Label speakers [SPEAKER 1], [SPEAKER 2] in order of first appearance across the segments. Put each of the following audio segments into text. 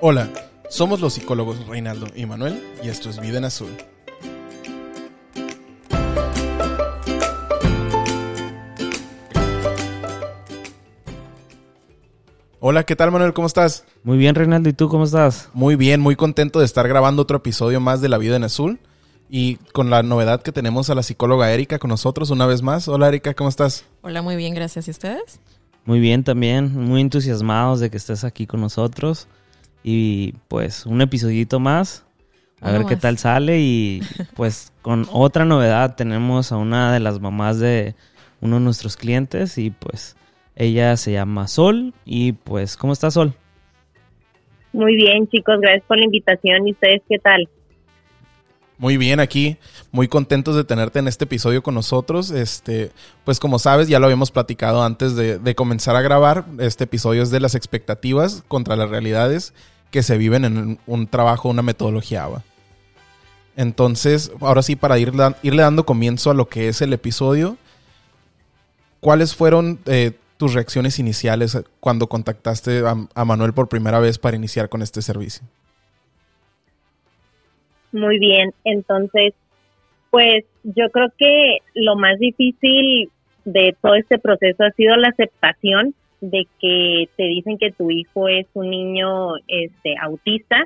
[SPEAKER 1] Hola, somos los psicólogos Reinaldo y Manuel y esto es Vida en Azul. Hola, ¿qué tal Manuel? ¿Cómo estás?
[SPEAKER 2] Muy bien, Reinaldo, ¿y tú cómo estás?
[SPEAKER 1] Muy bien, muy contento de estar grabando otro episodio más de La Vida en Azul y con la novedad que tenemos a la psicóloga Erika con nosotros una vez más. Hola Erika, ¿cómo estás?
[SPEAKER 3] Hola, muy bien, gracias. ¿Y ustedes?
[SPEAKER 2] Muy bien también, muy entusiasmados de que estés aquí con nosotros y pues un episodito más, a ver qué tal sale y pues con otra novedad tenemos a una de las mamás de uno de nuestros clientes y pues ella se llama Sol y pues ¿cómo está Sol?
[SPEAKER 4] Muy bien chicos, gracias por la invitación y ustedes qué tal?
[SPEAKER 1] Muy bien, aquí muy contentos de tenerte en este episodio con nosotros. Este, pues como sabes, ya lo habíamos platicado antes de, comenzar a grabar. Este episodio es de las expectativas contra las realidades que se viven en un trabajo, una metodología ABA. Entonces, ahora sí, para ir, irle dando comienzo a lo que es el episodio, ¿cuáles fueron eh, tus reacciones iniciales cuando contactaste a Manuel por primera vez para iniciar con este servicio?
[SPEAKER 4] Muy bien, entonces, pues yo creo que lo más difícil de todo este proceso ha sido la aceptación de que te dicen que tu hijo es un niño este autista.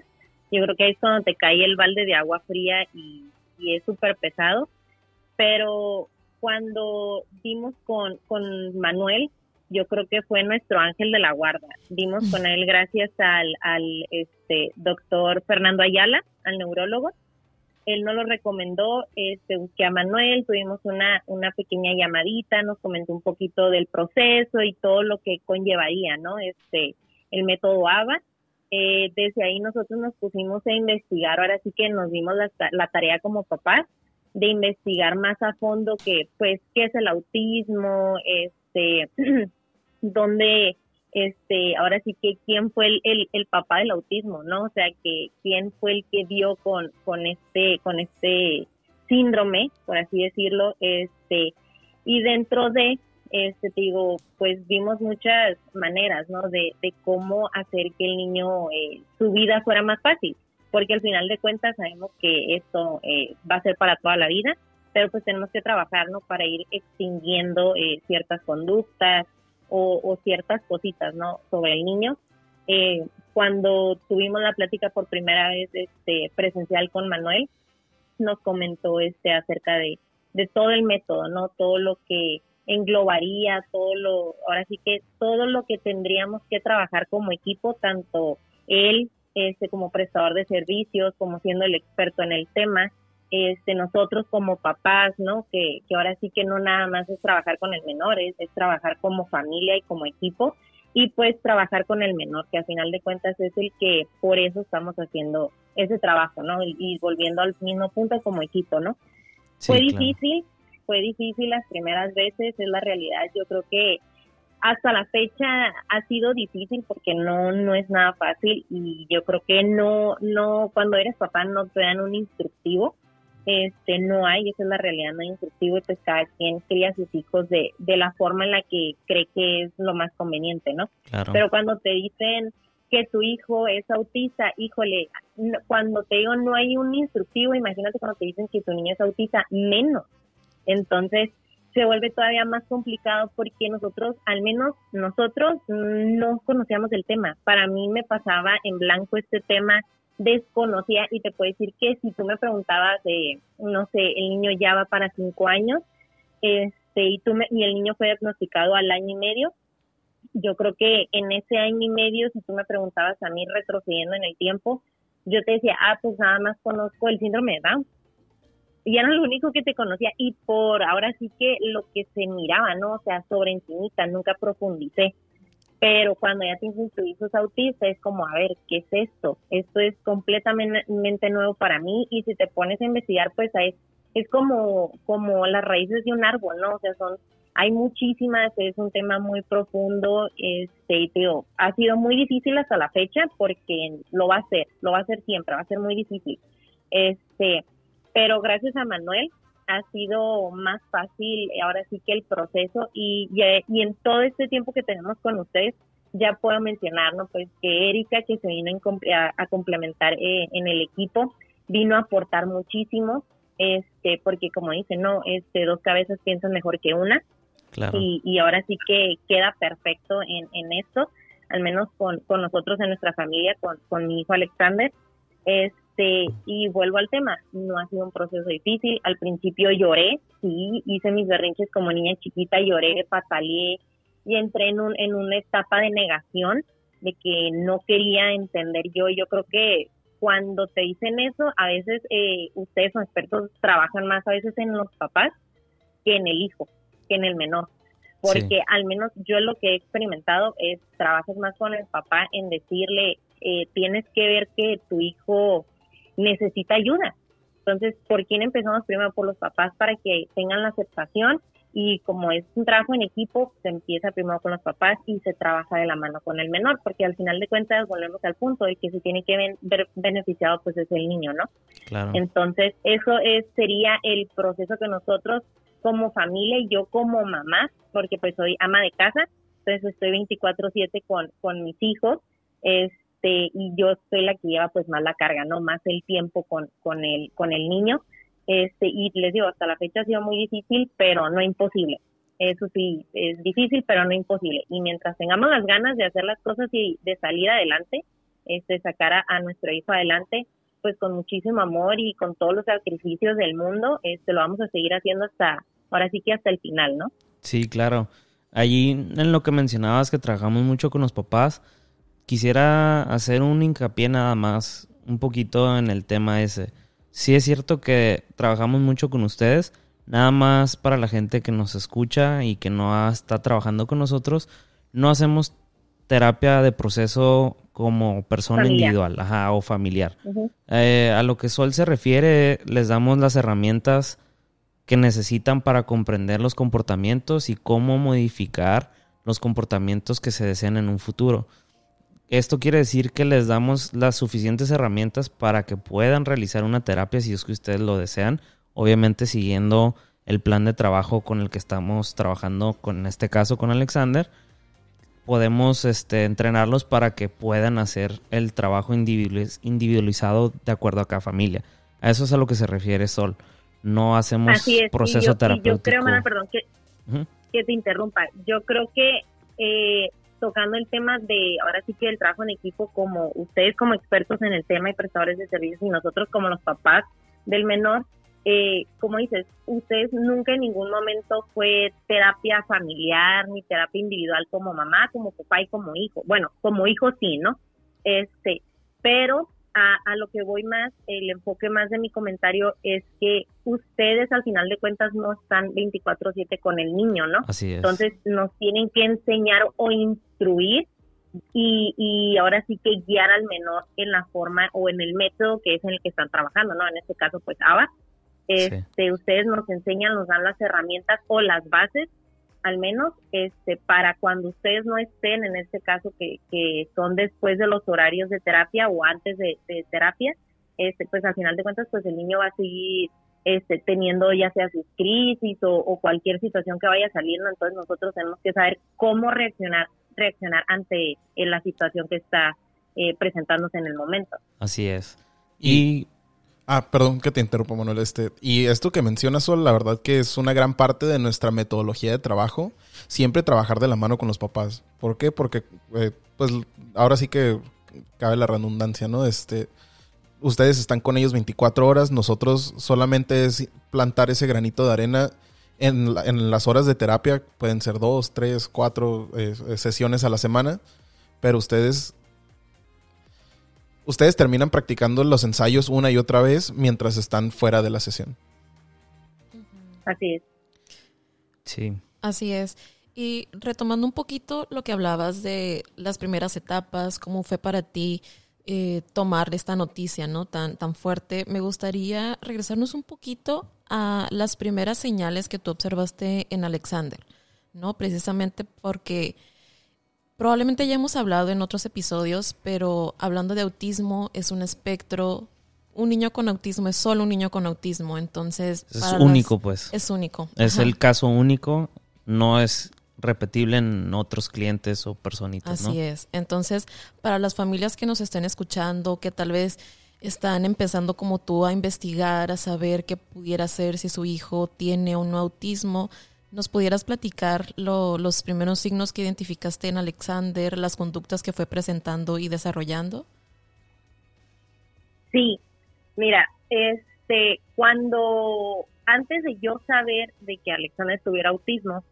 [SPEAKER 4] Yo creo que ahí es cuando te cae el balde de agua fría y, es súper pesado. Pero cuando vimos con, con Manuel, yo creo que fue nuestro ángel de la guarda. Vimos con él gracias al, al este, doctor Fernando Ayala, al neurólogo. Él nos lo recomendó, este, busqué a Manuel, tuvimos una, una pequeña llamadita, nos comentó un poquito del proceso y todo lo que conllevaría, ¿no? Este, el método ABA. Eh, desde ahí nosotros nos pusimos a investigar, ahora sí que nos dimos la, la tarea como papás de investigar más a fondo que, pues, qué es el autismo, este, dónde este, ahora sí que quién fue el, el, papá del autismo, ¿no? O sea, que quién fue el que dio con, con este, con este síndrome, por así decirlo, este, y dentro de, este, te digo, pues vimos muchas maneras, ¿no? De, de cómo hacer que el niño, eh, su vida fuera más fácil, porque al final de cuentas sabemos que esto eh, va a ser para toda la vida, pero pues tenemos que trabajar, ¿no? Para ir extinguiendo eh, ciertas conductas, o, ciertas cositas, ¿no? Sobre el niño. Eh, cuando tuvimos la plática por primera vez este, presencial con Manuel, nos comentó este acerca de, de todo el método, ¿no? Todo lo que englobaría, todo lo, ahora sí que todo lo que tendríamos que trabajar como equipo, tanto él este, como prestador de servicios, como siendo el experto en el tema, este, nosotros como papás, ¿no? Que, que ahora sí que no nada más es trabajar con el menor, es, trabajar como familia y como equipo y pues trabajar con el menor, que al final de cuentas es el que por eso estamos haciendo ese trabajo, ¿no? Y, volviendo al mismo punto como equipo, ¿no? fue difícil, fue difícil las primeras veces, es la realidad, yo creo que hasta la fecha ha sido difícil porque no no es nada fácil y yo creo que no no cuando eres papá no te dan un instructivo este no hay, esa es la realidad, no hay instructivo y pues cada quien cría a sus hijos de, de la forma en la que cree que es lo más conveniente, ¿no? Pero cuando te dicen que tu hijo es autista, híjole, cuando te digo no hay un instructivo, imagínate cuando te dicen que tu niño es autista, menos. Entonces se vuelve todavía más complicado porque nosotros, al menos nosotros, no conocíamos el tema. Para mí me pasaba en blanco este tema desconocía y te puedo decir que si tú me preguntabas de, no sé, el niño ya va para cinco años, este, y, tú y el niño fue diagnosticado al año y medio, yo creo que en ese año y medio, si tú me preguntabas a mí retrocediendo en el tiempo, yo te decía, ah, pues nada más conozco el síndrome de Down. Y era lo único que te conocía y por ahora sí que lo que se miraba, ¿no? O sea, sobre encimita, nunca profundicé pero cuando ya tienes tu hijo es autista es como, a ver, ¿qué es esto? Esto es completamente nuevo para mí y si te pones a investigar, pues es, es como, como las raíces de un árbol, ¿no? O sea, son, hay muchísimas, es un tema muy profundo, este, y ha sido muy difícil hasta la fecha porque lo va a ser, lo va a hacer siempre, va a ser muy difícil. Este, pero gracias a Manuel, ha sido más fácil ahora sí que el proceso y, y, en todo este tiempo que tenemos con ustedes ya puedo mencionar, ¿no? Pues que Erika, que se vino a, complementar eh, en el equipo, vino a aportar muchísimo, este, porque como dicen, no, este, dos cabezas piensan mejor que una. Y, y ahora sí que queda perfecto en, en esto, al menos con, con nosotros en nuestra familia, con, con mi hijo Alexander. Este, y vuelvo al tema, no ha sido un proceso difícil. Al principio lloré, sí, hice mis berrinches como niña chiquita, lloré, pataleé y entré en, un, en una etapa de negación de que no quería entender yo. Yo creo que cuando te dicen eso, a veces eh, ustedes son expertos, trabajan más a veces en los papás que en el hijo, que en el menor. Porque al menos yo lo que he experimentado es, trabajas más con el papá en decirle, eh, tienes que ver que tu hijo necesita ayuda. Entonces, ¿por quién empezamos primero? Por los papás para que tengan la aceptación y como es un trabajo en equipo, se empieza primero con los papás y se trabaja de la mano con el menor, porque al final de cuentas volvemos al punto de que se tiene que ver beneficiado pues es el niño, ¿no? Claro. Entonces, eso es, sería el proceso que nosotros como familia y yo como mamá, porque pues soy ama de casa, entonces estoy 24/7 con, con mis hijos, este, y yo soy la que lleva pues más la carga, ¿no? Más el tiempo con, con, el, con el niño este, y les digo, hasta la fecha ha sido muy difícil, pero no imposible. Eso sí, es difícil, pero no imposible. Y mientras tengamos las ganas de hacer las cosas y de salir adelante, este, sacar a, nuestro hijo adelante, pues con muchísimo amor y con todos los sacrificios del mundo, este, lo vamos a seguir haciendo hasta, ahora sí que hasta el final, ¿no?
[SPEAKER 2] Sí, claro. Allí en lo que mencionabas que trabajamos mucho con los papás, quisiera hacer un hincapié nada más, un poquito en el tema ese sí es cierto que trabajamos mucho con ustedes. Nada más para la gente que nos escucha y que no está trabajando con nosotros, no hacemos terapia de proceso como persona individual ajá, o familiar. Eh, a lo que Sol se refiere, les damos las herramientas que necesitan para comprender los comportamientos y cómo modificar los comportamientos que se desean en un futuro. Esto quiere decir que les damos las suficientes herramientas para que puedan realizar una terapia si es que ustedes lo desean, obviamente siguiendo el plan de trabajo con el que estamos trabajando, con, en este caso con Alexander. Podemos este, entrenarlos para que puedan hacer el trabajo individualizado de acuerdo a cada familia. A eso es a lo que se refiere Sol. No hacemos proceso terapéutico.
[SPEAKER 4] yo creo, perdón, que, que te interrumpa. Yo creo que eh, tocando el tema de, ahora sí que el trabajo en equipo, como ustedes como expertos en el tema y prestadores de servicios y nosotros como los papás del menor, eh, como dices, ustedes nunca en ningún momento fue terapia familiar ni terapia individual como mamá, como papá y como hijo. Bueno, como hijo sí, ¿no? Este, pero a, lo que voy más, el enfoque más de mi comentario es que ustedes al final de cuentas no están 24/7 con el niño, ¿no?
[SPEAKER 2] Así es.
[SPEAKER 4] Entonces nos tienen que enseñar o instruir y, y ahora sí que guiar al menor en la forma o en el método que es en el que están trabajando, ¿no? En este caso, pues ABA. Este, Ustedes nos enseñan, nos dan las herramientas o las bases al menos este para cuando ustedes no estén en este caso que, que son después de los horarios de terapia o antes de, terapia este pues al final de cuentas pues el niño va a seguir este teniendo ya sea sus crisis o, cualquier situación que vaya saliendo. Entonces nosotros tenemos que saber cómo reaccionar reaccionar ante eh, la situación que está eh, presentándose en el momento.
[SPEAKER 2] Así es. Y
[SPEAKER 1] Ah, perdón que te interrumpa, Manuel. Este, y esto que mencionas, Sol, la verdad que es una gran parte de nuestra metodología de trabajo. Siempre trabajar de la mano con los papás. ¿Por qué? Porque, eh, pues, ahora sí que cabe la redundancia, ¿no? Este, ustedes están con ellos 24 horas, nosotros solamente es plantar ese granito de arena en, en las horas de terapia. Pueden ser dos, tres, cuatro eh, sesiones a la semana, pero ustedes ustedes terminan practicando los ensayos una y otra vez mientras están fuera de la sesión.
[SPEAKER 4] Así es.
[SPEAKER 2] Sí.
[SPEAKER 3] Así es. Y retomando un poquito lo que hablabas de las primeras etapas, cómo fue para ti eh, tomar esta noticia, ¿no? Tan, tan fuerte, me gustaría regresarnos un poquito a las primeras señales que tú observaste en Alexander, ¿no? Precisamente porque Probablemente ya hemos hablado en otros episodios, pero hablando de autismo es un espectro. Un niño con autismo es solo un niño con autismo, entonces...
[SPEAKER 2] Es único, pues.
[SPEAKER 3] Es único.
[SPEAKER 2] Es el caso único, no es repetible en otros clientes o personitas,
[SPEAKER 3] Así es. Entonces, para las familias que nos estén escuchando, que tal vez están empezando como tú a investigar, a saber qué pudiera ser si su hijo tiene o no autismo, ¿nos pudieras platicar los primeros signos que identificaste en Alexander, las conductas que fue presentando y desarrollando?
[SPEAKER 4] Sí, mira, este, cuando antes de yo saber de que Alexander tuviera autismo,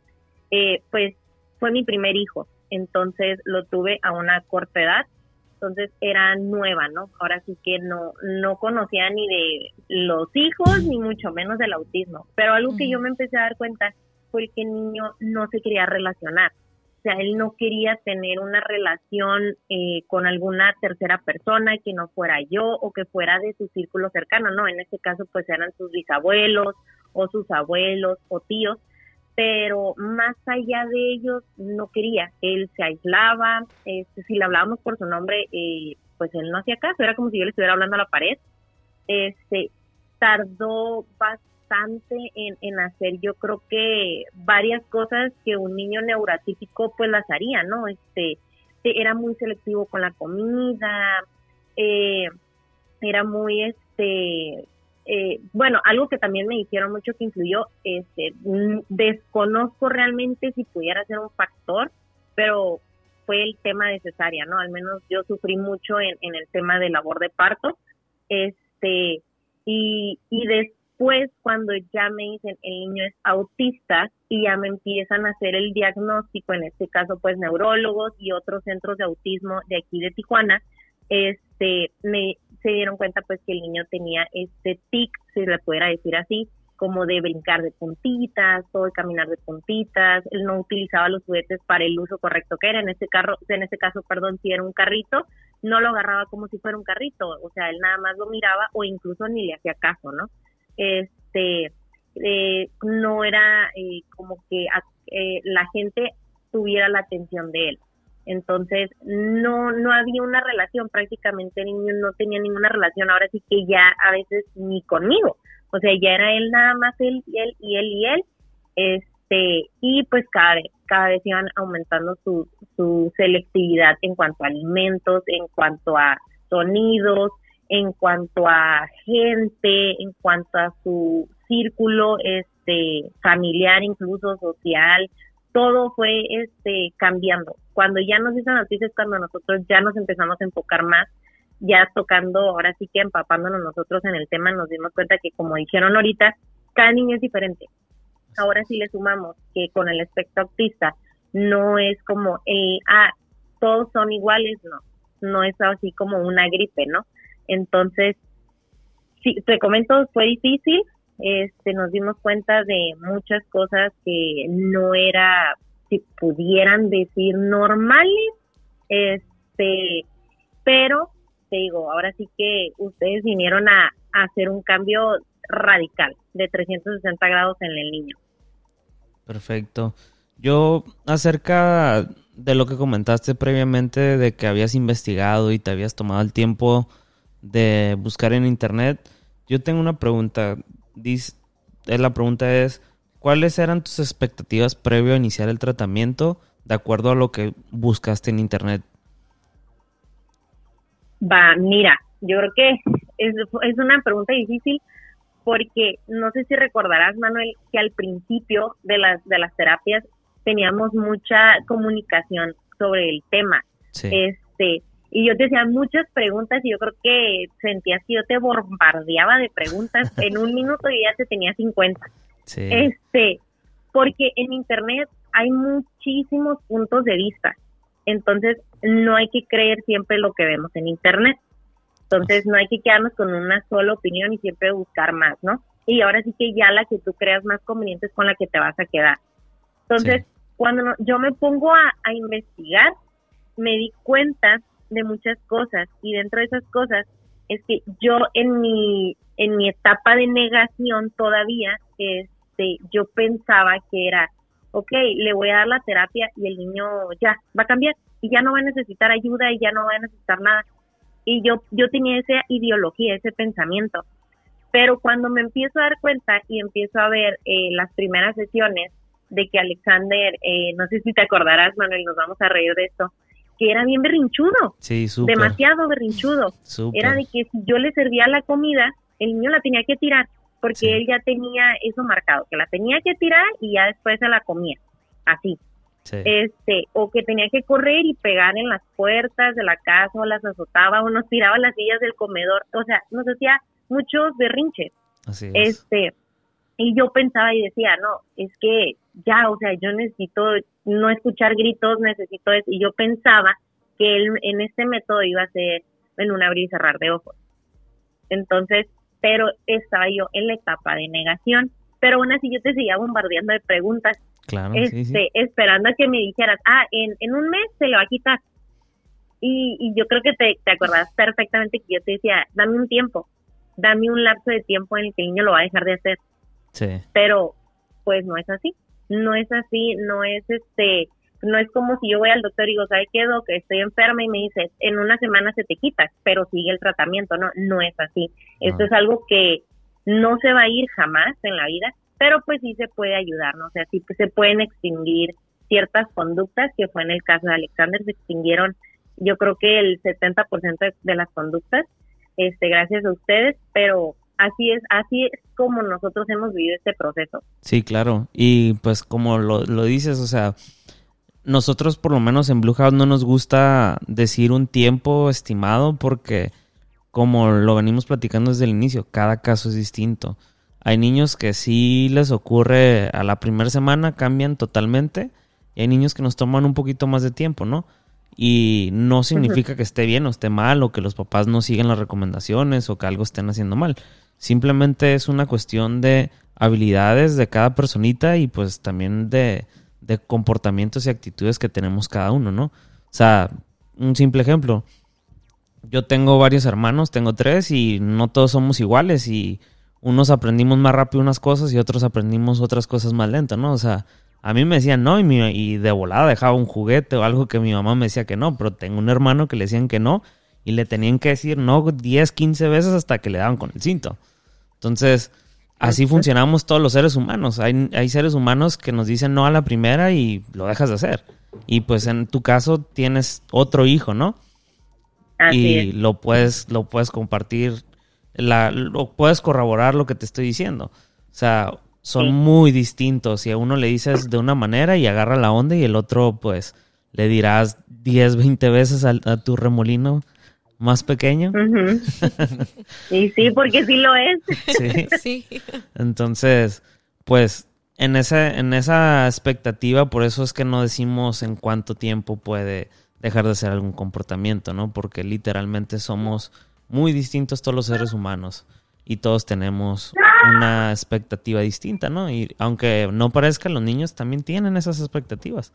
[SPEAKER 4] eh, pues fue mi primer hijo, entonces lo tuve a una corta edad, entonces era nueva, ¿no? Ahora sí que no, no conocía ni de los hijos, ni mucho menos del autismo, pero algo que yo me empecé a dar cuenta fue que el niño no se quería relacionar, o sea, él no quería tener una relación eh, con alguna tercera persona que no fuera yo o que fuera de su círculo cercano, no, en este caso pues eran sus bisabuelos o sus abuelos o tíos, pero más allá de ellos no quería, él se aislaba, este, si le hablábamos por su nombre, eh, pues él no hacía caso, era como si yo le estuviera hablando a la pared, este, tardó bastante en, en hacer yo creo que varias cosas que un niño neurotípico pues las haría, ¿no? Este, era muy selectivo con la comida, eh, era muy este eh, bueno, algo que también me dijeron mucho que influyó, este, desconozco realmente si pudiera ser un factor, pero fue el tema de cesárea, ¿no? Al menos yo sufrí mucho en, el tema de labor de parto, este, y, y después cuando ya me dicen el niño es autista y ya me empiezan a hacer el diagnóstico, en este caso pues neurólogos y otros centros de autismo de aquí de Tijuana, este, me, se dieron cuenta pues que el niño tenía este tic, si le pudiera decir así, como de brincar de puntitas o de caminar de puntitas, él no utilizaba los juguetes para el uso correcto que era, en este carro, en este caso, perdón, si era un carrito, no lo agarraba como si fuera un carrito, o sea, él nada más lo miraba o incluso ni le hacía caso, ¿no? Este, eh, no era eh, como que eh, la gente tuviera la atención de él. Entonces, no, no había una relación, prácticamente el niño no tenía ninguna relación, ahora sí que ya a veces ni conmigo, o sea, ya era él nada más él y él y él y él, este, y pues cada vez, cada vez iban aumentando su, su selectividad en cuanto a alimentos, en cuanto a sonidos, en cuanto a gente, en cuanto a su círculo este familiar incluso social, todo fue este cambiando. Cuando ya nos hizo noticias, cuando nosotros ya nos empezamos a enfocar más, ya tocando, ahora sí que empapándonos nosotros en el tema, nos dimos cuenta que como dijeron ahorita, cada niño es diferente. Ahora sí le sumamos que con el espectro autista no es como, eh, ah, todos son iguales, no, no es así como una gripe, ¿no? Entonces, sí, te comento, fue difícil, este, nos dimos cuenta de muchas cosas que no era, si pudieran decir, normales, este, pero te digo, ahora sí que ustedes vinieron a, hacer un cambio radical de 360 grados en el niño.
[SPEAKER 2] Perfecto. Yo acerca de lo que comentaste previamente de que habías investigado y te habías tomado el tiempo de buscar en internet, yo tengo una pregunta dice, eh, la pregunta es, ¿cuáles eran tus expectativas previo a iniciar el tratamiento de acuerdo a lo que buscaste en internet?
[SPEAKER 4] Va, mira, yo creo que es, es una pregunta difícil porque no sé si recordarás, Manuel, que al principio de las, de las terapias teníamos mucha comunicación sobre el tema. Este, y yo te hacía muchas preguntas y yo creo que sentías que yo te bombardeaba de preguntas. en un minuto y ya te tenía 50. Este, porque en internet hay muchísimos puntos de vista. Entonces, no hay que creer siempre lo que vemos en internet. Entonces, no hay que quedarnos con una sola opinión y siempre buscar más, ¿no? Y ahora sí que ya la que tú creas más conveniente es con la que te vas a quedar. Entonces, cuando yo me pongo a, a investigar, me di cuenta de muchas cosas. Y dentro de esas cosas es que yo en mi en mi etapa de negación todavía este yo pensaba que era ok, le voy a dar la terapia y el niño ya va a cambiar y ya no va a necesitar ayuda y ya no va a necesitar nada. Y yo yo tenía esa ideología ese pensamiento. Pero cuando me empiezo a dar cuenta y empiezo a ver eh, las primeras sesiones de que Alexander, eh, no sé si te acordarás, Manuel, nos vamos a reír de esto, que era bien berrinchudo.
[SPEAKER 2] Sí.
[SPEAKER 4] Demasiado berrinchudo. Era de que si yo le servía la comida, el niño la tenía que tirar, porque él ya tenía eso marcado, que la tenía que tirar y ya después se la comía. Así. Este, o que tenía que correr y pegar en las puertas de la casa o las azotaba o nos tiraba las sillas del comedor, o sea, nos hacía muchos berrinches.
[SPEAKER 2] Así
[SPEAKER 4] Este, y yo pensaba y decía, no, es que ya, o sea, yo necesito no escuchar gritos, necesito eso. Y yo pensaba que él en este método iba a ser en un abrir y cerrar de ojos. Entonces, pero estaba yo en la etapa de negación. Pero aún así yo te seguía bombardeando de preguntas.
[SPEAKER 2] Claro,
[SPEAKER 4] este, Esperando a que me dijeras, ah, en, en un mes se le va a quitar. Y, y yo creo que te, te acordás perfectamente que yo te decía, dame un tiempo, dame un lapso de tiempo en el que el niño lo va a dejar de hacer.
[SPEAKER 2] Sí.
[SPEAKER 4] Pero, pues no es así. No es así, no es este, no es como si yo voy al doctor y digo, ¿sabe qué, que Estoy enferma y me dice, en una semana se te quita, pero sigue el tratamiento. No, no es así. Esto es algo que no se va a ir jamás en la vida, pero pues sí se puede ayudar, ¿no? O sea, sí se pueden extinguir ciertas conductas, que fue en el caso de Alexander, se extinguieron yo creo que el 70% de las conductas, este, gracias a ustedes, pero así es, así es como nosotros hemos vivido este proceso.
[SPEAKER 2] Sí, claro. Y pues como lo, lo dices, o sea, nosotros por lo menos en Blue House no nos gusta decir un tiempo estimado porque como lo venimos platicando desde el inicio, cada caso es distinto. Hay niños que sí les ocurre a la primera semana, cambian totalmente, y hay niños que nos toman un poquito más de tiempo, ¿no? Y no significa que esté bien o esté mal, o que los papás no siguen las recomendaciones, o que algo estén haciendo mal. Simplemente es una cuestión de habilidades de cada personita y pues también de, comportamientos y actitudes que tenemos cada uno, ¿no? O sea, un simple ejemplo. Yo tengo varios hermanos, tengo tres y no todos somos iguales y unos aprendimos más rápido unas cosas y otros aprendimos otras cosas más lento, ¿no? O sea, a mí me decían no y, y de volada dejaba un juguete o algo que mi mamá me decía que no, pero tengo un hermano que le decían que no y le tenían que decir no 10, 15 veces hasta que le daban con el cinto. Entonces, así funcionamos todos los seres humanos. Hay, hay seres humanos que nos dicen no a la primera y lo dejas de hacer. Y pues en tu caso tienes otro hijo, ¿no? y lo puedes, lo puedes compartir, la, lo puedes corroborar lo que te estoy diciendo. O sea, son muy distintos. Y a uno le dices de una manera y agarra la onda y el otro, pues, le dirás 10, 20 veces a tu remolino más pequeño.
[SPEAKER 4] y sí, porque sí lo es.
[SPEAKER 2] Sí. Entonces, pues en esa, en esa expectativa, por eso es que no decimos en cuánto tiempo puede dejar de hacer algún comportamiento, ¿no? Porque literalmente somos muy distintos todos los seres humanos y todos tenemos una expectativa distinta, ¿no? Y aunque no parezca, los niños también tienen esas expectativas.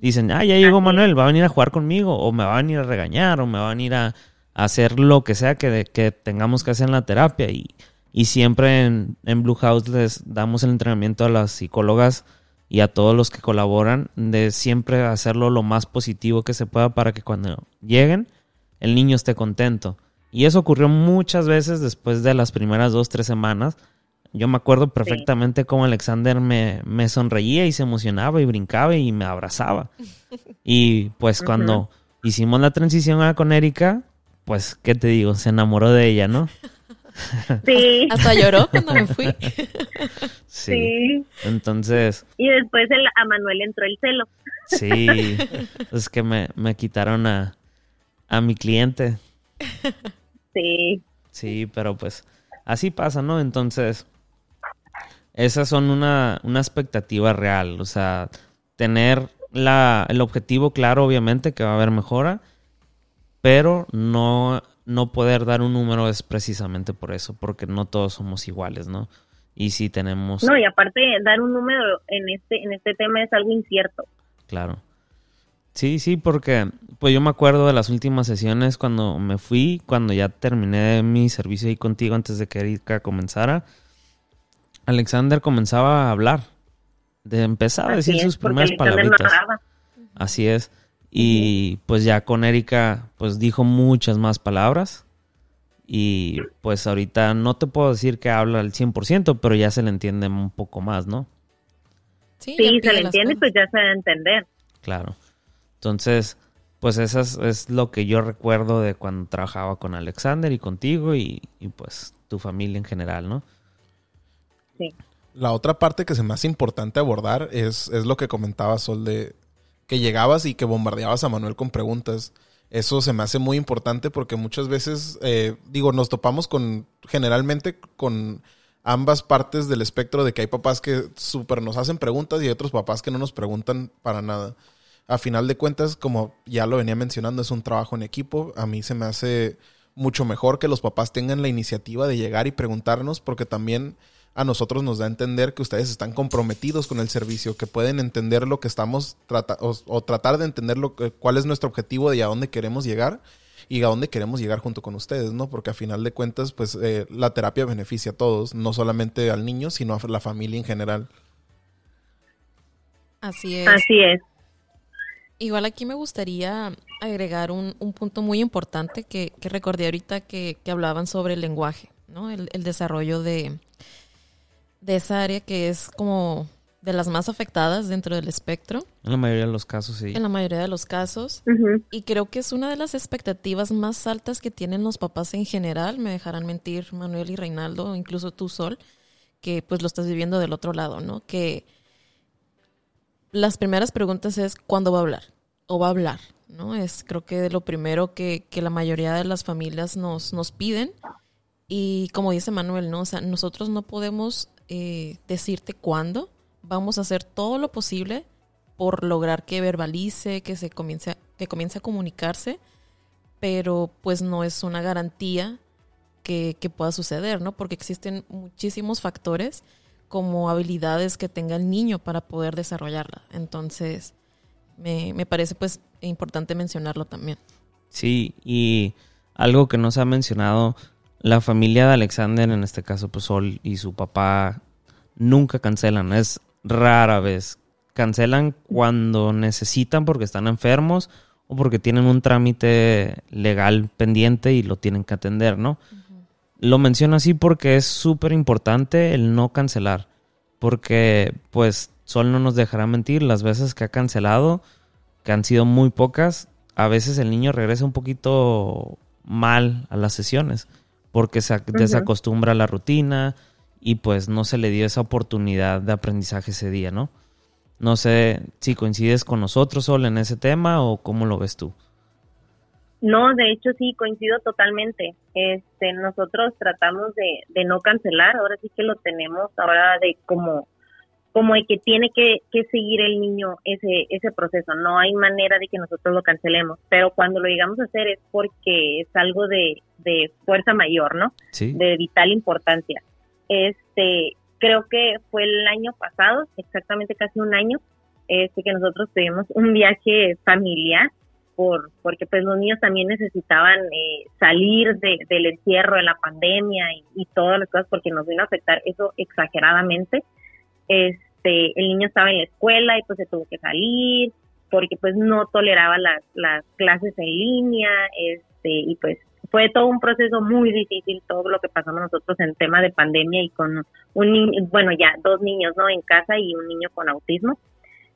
[SPEAKER 2] Dicen, ah, ya llegó Manuel, va a venir a jugar conmigo, o me va a venir a regañar, o me va a venir a, hacer lo que sea que, que tengamos que hacer en la terapia. Y, y siempre en, en, Blue House les damos el entrenamiento a las psicólogas y a todos los que colaboran de siempre hacerlo lo más positivo que se pueda para que cuando lleguen el niño esté contento. Y eso ocurrió muchas veces después de las primeras dos, tres semanas. Yo me acuerdo perfectamente cómo Alexander me, me, sonreía y se emocionaba y brincaba y me abrazaba. Y pues cuando hicimos la transición con Erika, pues, ¿qué te digo? Se enamoró de ella, ¿no?
[SPEAKER 4] Sí.
[SPEAKER 3] Hasta lloró cuando me fui.
[SPEAKER 2] Sí. Entonces.
[SPEAKER 4] Y después a Manuel entró el celo.
[SPEAKER 2] Sí. Es que me, quitaron a, a mi cliente.
[SPEAKER 4] Sí.
[SPEAKER 2] Sí, pero pues así pasa, ¿no? Entonces, esas son una, una expectativa real. O sea, tener la, el objetivo claro, obviamente, que va a haber mejora pero no, no poder dar un número es precisamente por eso, porque no todos somos iguales, ¿no? Y si tenemos...
[SPEAKER 4] No, y aparte dar un número en este, en este tema es algo incierto.
[SPEAKER 2] Claro. Sí, sí, porque pues yo me acuerdo de las últimas sesiones cuando me fui, cuando ya terminé mi servicio ahí contigo antes de que Erika comenzara. Alexander comenzaba a hablar, de empezar a decir sus primeras palabritas. Así es. Y pues ya con Erika, pues dijo muchas más palabras. Y pues ahorita no te puedo decir que habla al 100%, pero ya se le entiende un poco más, ¿no?
[SPEAKER 4] Sí, se le entiende, pues ya se debe entender.
[SPEAKER 2] Claro. Entonces, pues eso es, lo que yo recuerdo de cuando trabajaba con Alexander y contigo y, y pues tu familia en general, ¿no?
[SPEAKER 4] Sí.
[SPEAKER 1] La otra parte que se me hace importante abordar es, es lo que comentaba Sol de que llegabas y que bombardeabas a Manuel con preguntas. Eso se me hace muy importante porque muchas veces, eh, digo, nos topamos con, generalmente con ambas partes del espectro de que hay papás que súper nos hacen preguntas y hay otros papás que no nos preguntan para nada. A final de cuentas, como ya lo venía mencionando, es un trabajo en equipo. A mí se me hace mucho mejor que los papás tengan la iniciativa de llegar y preguntarnos porque también a nosotros nos da a entender que ustedes están comprometidos con el servicio, que pueden entender lo que estamos tratando o, tratar de entender lo que, cuál es nuestro objetivo y a dónde queremos llegar y a dónde queremos llegar junto con ustedes, ¿no? Porque a final de cuentas, pues eh, la terapia beneficia a todos, no solamente al niño, sino a la familia en general.
[SPEAKER 3] Así es.
[SPEAKER 4] Así es.
[SPEAKER 3] Igual aquí me gustaría agregar un, punto muy importante que, recordé ahorita que, hablaban sobre el lenguaje, ¿no? el desarrollo de, de esa área que es como de las más afectadas dentro del espectro.
[SPEAKER 2] En la mayoría de los casos, sí.
[SPEAKER 3] En la mayoría de los casos. Y creo que es una de las expectativas más altas que tienen los papás en general. Me dejarán mentir Manuel y Reinaldo, incluso tú, Sol, que pues lo estás viviendo del otro lado, ¿no? Que las primeras preguntas es ¿cuándo va a hablar? ¿O va a hablar? ¿No? Es creo que lo primero que, que la mayoría de las familias nos, nos piden. Y como dice Manuel, ¿no? O sea, nosotros no podemos eh, decirte cuándo. Vamos a hacer todo lo posible por lograr que verbalice, que se comience que comience a comunicarse, pero pues no es una garantía que, pueda suceder, ¿no? Porque existen muchísimos factores como habilidades que tenga el niño para poder desarrollarla. Entonces, me, me parece pues importante mencionarlo también.
[SPEAKER 2] Sí, y algo que no se ha mencionado la familia de Alexander, en este caso, pues Sol y su papá, nunca cancelan. Es rara vez. Cancelan cuando necesitan porque están enfermos o porque tienen un trámite legal pendiente y lo tienen que atender, ¿no? Lo menciono así porque es súper importante el no cancelar. Porque, pues, Sol no nos dejará mentir, las veces que ha cancelado, que han sido muy pocas, a veces el niño regresa un poquito mal a las sesiones porque se desacostumbra a la rutina y pues no se le dio esa oportunidad de aprendizaje ese día, ¿no? No sé si coincides con nosotros, Sol, en ese tema o cómo lo ves tú.
[SPEAKER 4] No, de hecho sí, coincido totalmente. Este, nosotros tratamos de, de no cancelar, ahora sí que lo tenemos ahora de como como de que tiene que, seguir el niño ese, ese proceso. No hay manera de que nosotros lo cancelemos, pero cuando lo llegamos a hacer es porque es algo de, fuerza mayor, ¿no?
[SPEAKER 2] Sí.
[SPEAKER 4] De vital importancia. Este, creo que fue el año pasado, exactamente casi un año, este, que nosotros tuvimos un viaje familiar por, porque pues los niños también necesitaban eh, salir de, del encierro de la pandemia y, y todas las cosas porque nos vino a afectar eso exageradamente. Este, este, el niño estaba en la escuela y pues se tuvo que salir porque pues no toleraba las, las clases en línea, este, y pues fue todo un proceso muy difícil todo lo que pasamos nosotros en tema de pandemia y con un niño, bueno ya dos niños no en casa y un niño con autismo.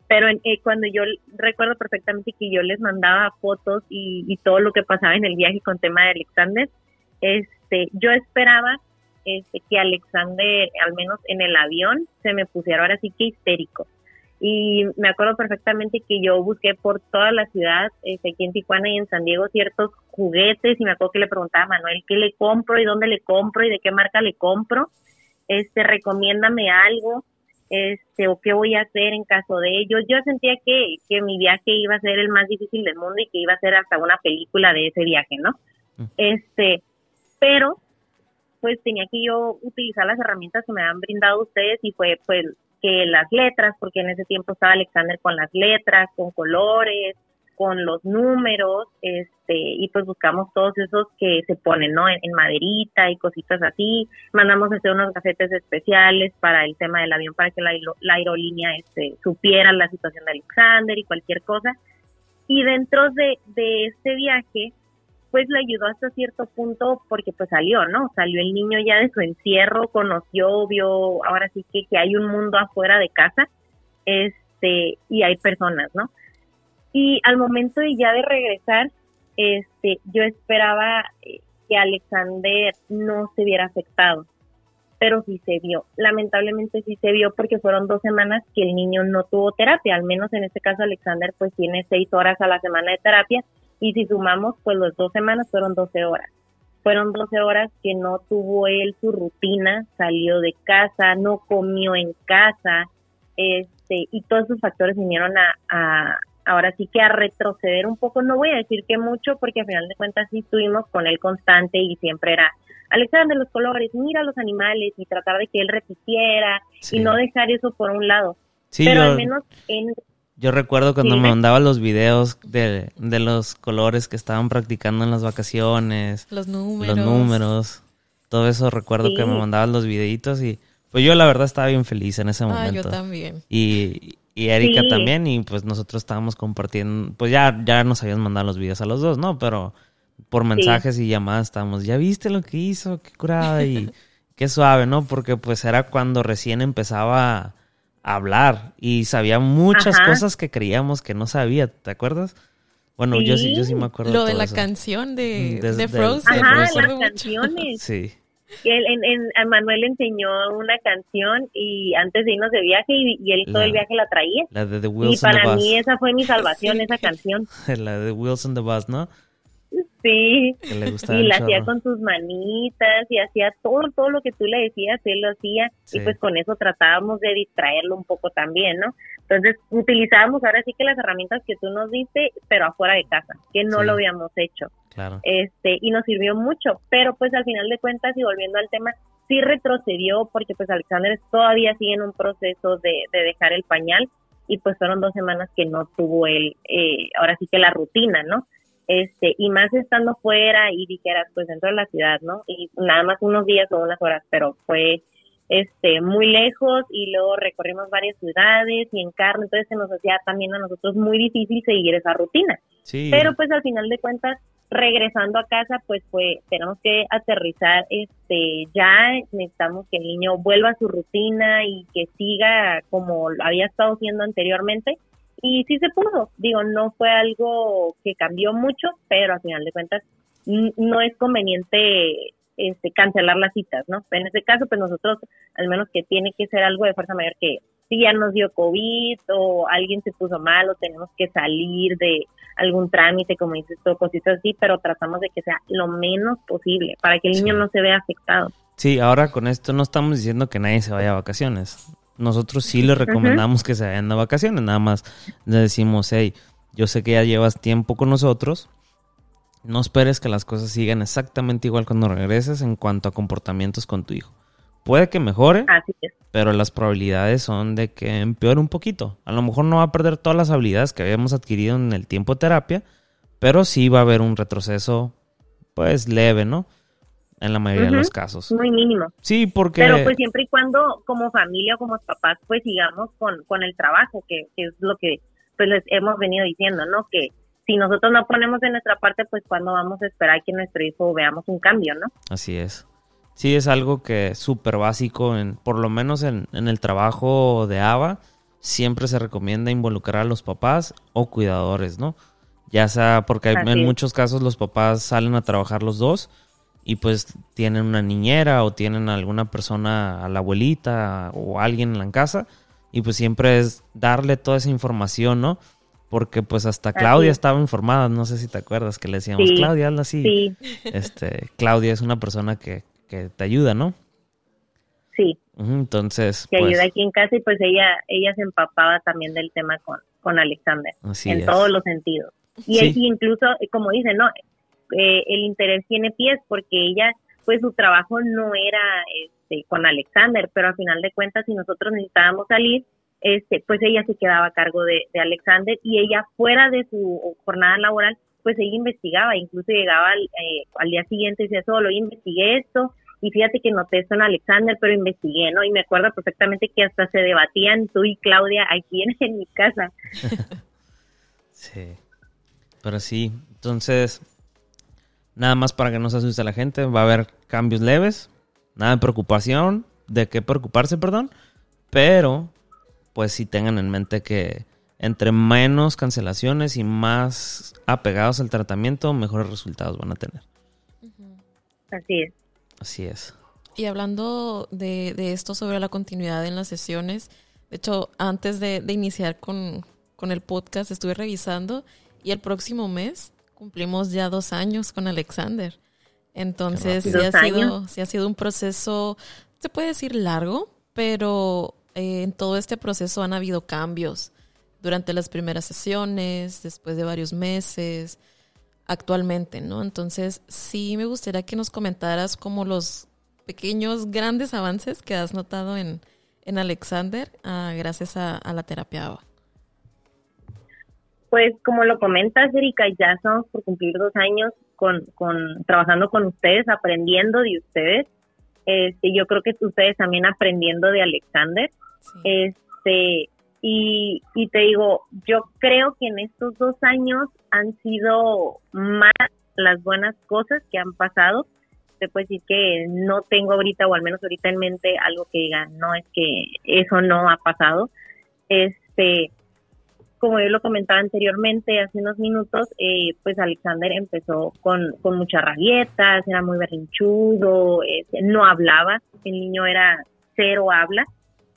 [SPEAKER 4] Pero eh, cuando yo recuerdo perfectamente que yo les mandaba fotos y, y, todo lo que pasaba en el viaje con tema de Alexander este yo esperaba este, que Alexander, al menos en el avión, se me pusiera ahora sí que histérico. Y me acuerdo perfectamente que yo busqué por toda la ciudad, este, aquí en Tijuana y en San Diego, ciertos juguetes y me acuerdo que le preguntaba a Manuel qué le compro y dónde le compro y de qué marca le compro. Este, recomiéndame algo, este, o qué voy a hacer en caso de ello. Yo sentía que, que mi viaje iba a ser el más difícil del mundo y que iba a ser hasta una película de ese viaje, ¿no? Mm. Este, pero pues tenía que yo utilizar las herramientas que me han brindado ustedes y fue pues que las letras, porque en ese tiempo estaba Alexander con las letras, con colores, con los números, este, y pues buscamos todos esos que se ponen, ¿no? En, maderita y cositas así. Mandamos hacer unos gacetes especiales para el tema del avión, para que la, la aerolínea este, supiera la situación de Alexander y cualquier cosa. Y dentro de, de este viaje, pues le ayudó hasta cierto punto porque pues salió, ¿no? Salió el niño ya de su encierro, conoció, vio ahora sí que, que hay un mundo afuera de casa este, y hay personas, ¿no? Y al momento de ya de regresar, este, yo esperaba eh, que Alexander no se viera afectado, pero sí se vio. Lamentablemente sí se vio porque fueron dos semanas que el niño no tuvo terapia, al menos en este caso Alexander pues tiene seis horas a la semana de terapia y si sumamos pues las dos semanas fueron 12 horas. Fueron 12 horas que no tuvo él su rutina, salió de casa, no comió en casa, este, y todos esos factores vinieron a, ahora sí que a retroceder un poco, no voy a decir que mucho, porque al final de cuentas sí estuvimos con él constante y siempre era, Alexander, los colores, mira los animales y tratar de que él repitiera y no dejar eso por un lado. Pero al menos en...
[SPEAKER 2] Yo recuerdo cuando me mandaba los videos de, de, los colores que estaban practicando en las vacaciones.
[SPEAKER 3] Los números.
[SPEAKER 2] Los números. Todo eso recuerdo que me mandaban los videitos y pues yo la verdad estaba bien feliz en ese momento.
[SPEAKER 3] Ah, yo también.
[SPEAKER 2] Y, y Erika también, y pues nosotros estábamos compartiendo, pues ya, ya nos habían mandado los videos a los dos, ¿no? Pero por mensajes y llamadas estábamos, ya viste lo que hizo, qué curada y qué suave, ¿no? Porque pues era cuando recién empezaba a hablar y sabía muchas cosas que creíamos que no sabía, ¿te acuerdas? Bueno, yo sí, yo sí me acuerdo.
[SPEAKER 3] Lo de la canción de, mm, de,
[SPEAKER 4] Frozen. Ajá, las canciones.
[SPEAKER 2] sí.
[SPEAKER 4] Él, en, Manuel enseñó una canción y antes de irnos de viaje y, él todo el viaje la traía.
[SPEAKER 2] La de The
[SPEAKER 4] Y para mí esa fue mi salvación, esa canción.
[SPEAKER 2] la de Wilson the Bus, ¿no?
[SPEAKER 4] Sí. y la hacía con sus manitas y hacía todo, todo lo que tú le decías, él lo hacía y pues con eso tratábamos de distraerlo un poco también, ¿no? Entonces utilizábamos ahora sí que las herramientas que tú nos diste, pero afuera de casa, que no lo habíamos hecho.
[SPEAKER 2] Claro.
[SPEAKER 4] Este, y nos sirvió mucho, pero pues al final de cuentas y volviendo al tema, sí retrocedió porque pues Alexander todavía sigue en un proceso de, de dejar el pañal y pues fueron dos semanas que no tuvo él, eh, ahora sí que la rutina, ¿no? Este, y más estando fuera y dijeras pues dentro de la ciudad, ¿no? Y nada más unos días o unas horas, pero fue este muy lejos y luego recorrimos varias ciudades y en entonces se nos hacía también a nosotros muy difícil seguir esa rutina.
[SPEAKER 2] Sí.
[SPEAKER 4] Pero pues al final de cuentas regresando a casa, pues fue, tenemos que aterrizar, este, ya necesitamos que el niño vuelva a su rutina y que siga como había estado haciendo anteriormente. Y sí se pudo, digo, no fue algo que cambió mucho, pero al final de cuentas no es conveniente este, cancelar las citas, ¿no? En este caso, pues nosotros, al menos que tiene que ser algo de fuerza mayor que si ya nos dio COVID o alguien se puso mal o tenemos que salir de algún trámite, como dices tú, cositas así, pero tratamos de que sea lo menos posible para que el niño no se vea afectado.
[SPEAKER 2] Sí, ahora con esto no estamos diciendo que nadie se vaya a vacaciones. Nosotros sí le recomendamos que se vayan de vacaciones, nada más le decimos, hey, yo sé que ya llevas tiempo con nosotros, no esperes que las cosas sigan exactamente igual cuando regreses en cuanto a comportamientos con tu hijo. Puede que mejore, pero las probabilidades son de que empeore un poquito. A lo mejor no va a perder todas las habilidades que habíamos adquirido en el tiempo de terapia, pero sí va a haber un retroceso, pues leve, ¿no? En la mayoría de los casos.
[SPEAKER 4] Muy mínimo.
[SPEAKER 2] Sí, porque...
[SPEAKER 4] Pero pues siempre y cuando como familia o como papás pues sigamos con, con el trabajo, que, es lo que pues les hemos venido diciendo, ¿no? Que si nosotros no ponemos de nuestra parte, pues cuando vamos a esperar que nuestro hijo veamos un cambio, ¿no?
[SPEAKER 2] Así es sí es algo que es súper básico, en, por lo menos en, el trabajo de ABA, siempre se recomienda involucrar a los papás o cuidadores, ¿no? Ya sea porque en muchos casos los papás salen a trabajar los dos y pues tienen una niñera o tienen alguna persona, a la abuelita o alguien en la casa y pues siempre es darle toda esa información, ¿no? Porque pues hasta Claudia estaba informada, no sé si te acuerdas que le decíamos, Claudia, hazlo así.
[SPEAKER 4] Sí.
[SPEAKER 2] Este, Claudia es una persona que, que te ayuda, ¿no?
[SPEAKER 4] Sí.
[SPEAKER 2] entonces.
[SPEAKER 4] Que ayuda pues aquí en casa y pues ella, ella se empapaba también del tema con, con Alexander. en todos los sentidos. Y él incluso, como dice, ¿no? Eh, el interés tiene pies porque ella, pues su trabajo no era este, con Alexander, pero al final de cuentas, si nosotros necesitábamos salir, este, pues ella se quedaba a cargo de, de Alexander y ella fuera de su jornada laboral, pues ella investigaba, incluso llegaba al, eh, día siguiente y decía, solo investigué esto, y fíjate que noté esto en Alexander, pero investigué, ¿no? Y me acuerdo perfectamente que hasta se debatían tú y Claudia aquí en, en mi casa.
[SPEAKER 2] sí, pero sí, entonces, nada más para que no se asuste la gente, va a haber cambios leves, nada de preocupación, de qué preocuparse, perdón, pero pues sí tengan en mente que entre menos cancelaciones y más apegados al tratamiento, mejores resultados van a tener.
[SPEAKER 4] Así es.
[SPEAKER 2] Así es.
[SPEAKER 3] Y hablando de, esto sobre la continuidad en las sesiones, de hecho, antes de, iniciar con, el podcast, estuve revisando y el próximo mes cumplimos ya dos años con Alexander. Entonces, sí ha, sido, sí ha sido un proceso, se puede decir largo, pero eh, en todo este proceso han habido cambios durante las primeras sesiones, después de varios meses, actualmente, ¿no? Entonces, sí me gustaría que nos comentaras como los pequeños, grandes avances que has notado en, en Alexander ah, gracias a, la terapia ABA.
[SPEAKER 4] Pues como lo comentas, Erika, ya estamos por cumplir dos años con, con trabajando con ustedes, aprendiendo de ustedes. Este, yo creo que ustedes también aprendiendo de Alexander. Este, y, y te digo, yo creo que en estos dos años han sido más las buenas cosas que han pasado. Te puedo decir que no tengo ahorita, o al menos ahorita en mente, algo que diga, no, es que eso no ha pasado. Este, como yo lo comentaba anteriormente, hace unos minutos, eh, pues Alexander empezó con, con muchas rabietas, era muy berrinchudo, este, no hablaba, el niño era cero habla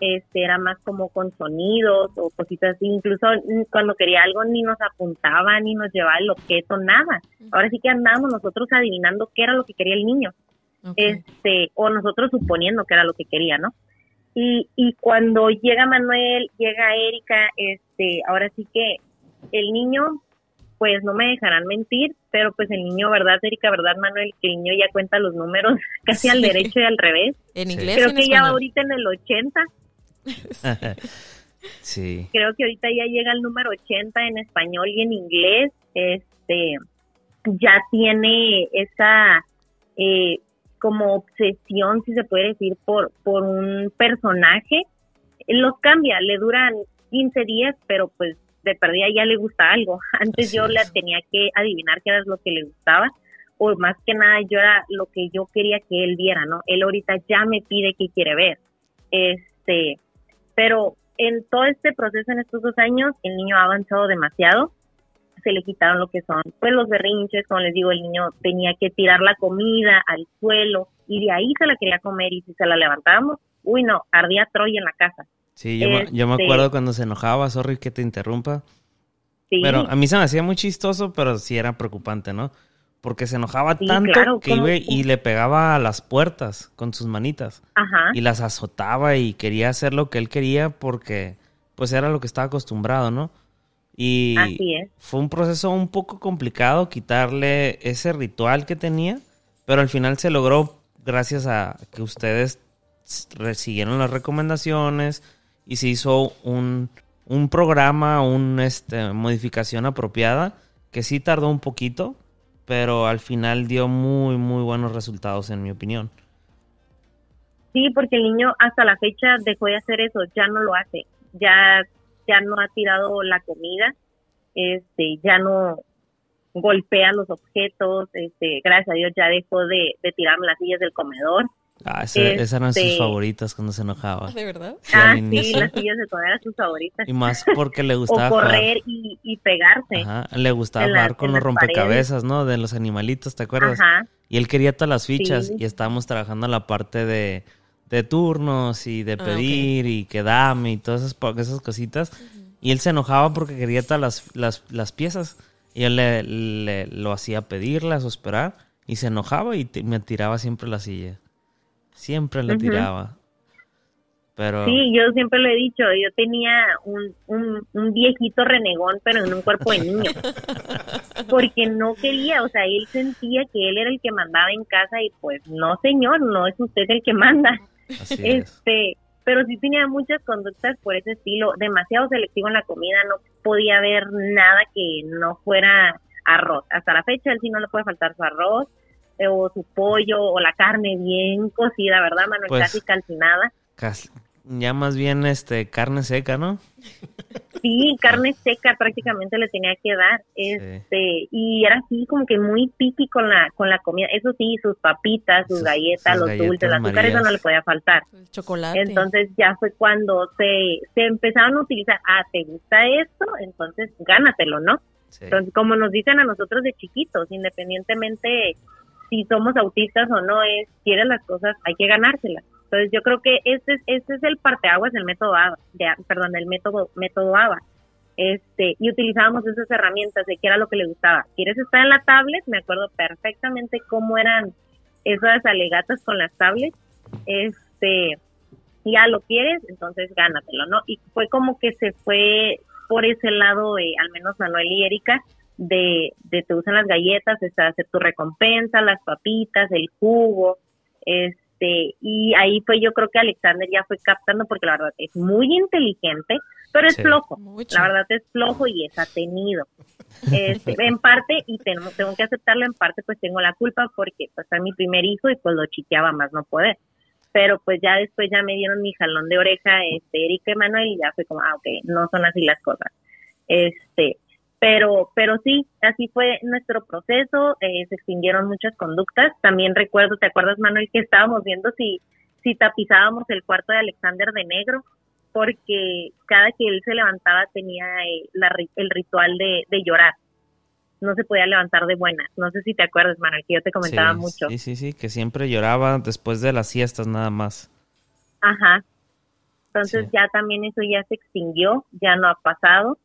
[SPEAKER 4] este era más como con sonidos o cositas así, incluso cuando quería algo ni nos apuntaba ni nos llevaba el objeto, nada. Ahora sí que andábamos nosotros adivinando qué era lo que quería el niño. Este, o nosotros suponiendo que era lo que quería, ¿no? Y, y cuando llega Manuel, llega Erika, este, ahora sí que el niño, pues no me dejarán mentir, pero pues el niño, ¿verdad, Erika? ¿Verdad, Manuel? Que el niño ya cuenta los números casi al derecho y al revés.
[SPEAKER 3] En inglés.
[SPEAKER 4] Creo que ya va ahorita en el 80.
[SPEAKER 2] sí.
[SPEAKER 4] Creo que ahorita ya llega el número 80 en español y en inglés. Este, ya tiene esa eh, como obsesión, si se puede decir, por, por un personaje. Los cambia, le duran 15 días, pero pues de perdida ya le gusta algo. Antes yo le tenía que adivinar qué era lo que le gustaba, o más que nada yo era lo que yo quería que él viera, ¿no? Él ahorita ya me pide qué quiere ver. Este, pero en todo este proceso, en estos dos años, el niño ha avanzado demasiado. Se le quitaron lo que son, pues los berrinches, como les digo, el niño tenía que tirar la comida al suelo y de ahí se la quería comer y si se la levantábamos, uy no, ardía Troy en la casa.
[SPEAKER 2] Sí, yo, me, yo me este acuerdo cuando se enojaba, sorry que te interrumpa. Sí. Pero a mí se me hacía muy chistoso, pero sí era preocupante, ¿no? porque se enojaba tanto que iba y le pegaba a las puertas con sus manitas. Ajá. Y las azotaba y quería hacer lo que él quería porque pues era lo que estaba acostumbrado, ¿no? Y fue un proceso un poco complicado quitarle ese ritual que tenía, pero al final se logró gracias a que ustedes siguieron las recomendaciones y se hizo un, un programa, una este, modificación apropiada que sí tardó un poquito, pero al final dio muy, muy buenos resultados, en mi opinión.
[SPEAKER 4] Sí, porque el niño hasta la fecha dejó de hacer eso, ya no lo hace, ya, ya no ha tirado la comida, este, ya no golpea los objetos, este, gracias a Dios ya dejó de, de tirarme las sillas del comedor,
[SPEAKER 2] Ah, esas eran sus este, favoritas cuando se enojaba.
[SPEAKER 3] ¿De verdad?
[SPEAKER 4] ah, sí, las sillas de comer eran sus favoritas.
[SPEAKER 2] Y más porque le gustaba
[SPEAKER 4] o correr y, y, pegarse.
[SPEAKER 2] Ajá, le gustaba jugar con los rompecabezas, ¿no? De los animalitos, ¿te acuerdas? Ajá. Y él quería todas las fichas y estábamos trabajando la parte de, de turnos y de ah, pedir y que dame y todas esas, esas cositas. Y él se enojaba porque quería todas las, las, las piezas. Y él le, le, lo hacía pedirlas o esperar y se enojaba y me tiraba siempre la silla. Siempre lo tiraba. Pero...
[SPEAKER 4] Sí, yo siempre lo he dicho, yo tenía un, un, viejito renegón, pero en un cuerpo de niño. Porque no quería, o sea, él sentía que él era el que mandaba en casa y pues no, señor, no es usted el que manda. Este, pero sí tenía muchas conductas por ese estilo, demasiado selectivo en la comida, no podía haber nada que no fuera arroz. Hasta la fecha él sí no le puede faltar su arroz, o su pollo o la carne bien cocida, ¿verdad, Manuel? Pues, casi calcinada.
[SPEAKER 2] ya más bien este carne seca, ¿no?
[SPEAKER 4] Sí, carne seca prácticamente le tenía que dar. Este, y era así como que muy piqui con la con la comida. Eso sí, sus papitas, sus, galletas, los dulces, las azúcar, eso no le podía faltar.
[SPEAKER 3] El chocolate.
[SPEAKER 4] Entonces ya fue cuando se, se empezaron a utilizar, ah, ¿te gusta esto? Entonces gánatelo, ¿no? Entonces, como nos dicen a nosotros de chiquitos, independientemente si somos autistas o no, es, quieres las cosas, hay que ganárselas. Entonces yo creo que este, este es el parteaguas del método ABA, de, perdón, del método, método ABA. Este, y utilizábamos esas herramientas de qué era lo que le gustaba. ¿Quieres estar en la tablet? Me acuerdo perfectamente cómo eran esas alegatas con las tablets. Este, ya lo quieres, entonces gánatelo, ¿no? Y fue como que se fue por ese lado, eh, al menos Manuel y Erika, de, de te usan las galletas, es hacer tu recompensa, las papitas, el jugo, es, este, y ahí fue yo creo que Alexander ya fue captando porque la verdad es muy inteligente, pero es flojo. La verdad es flojo y es atenido. Este, en parte, y tengo, tengo que aceptarlo, en parte pues tengo la culpa porque pues es mi primer hijo y pues lo chiqueaba más no poder. Pero pues ya después ya me dieron mi jalón de oreja, este, Erika y Manuel, y ya fue como, ah, ok, no son así las cosas. Este, pero, pero sí, así fue nuestro proceso, eh, se extinguieron muchas conductas. También recuerdo, ¿te acuerdas, Manuel, que estábamos viendo si, si tapizábamos el cuarto de Alexander de negro? Porque cada que él se levantaba tenía eh, el ritual de, llorar. No se podía levantar de buenas. No sé si te acuerdas, Manuel, que yo te comentaba mucho.
[SPEAKER 2] Sí, sí, sí, que siempre lloraba después de las siestas nada más.
[SPEAKER 4] Ajá. Entonces ya también eso ya se extinguió, ya no ha pasado.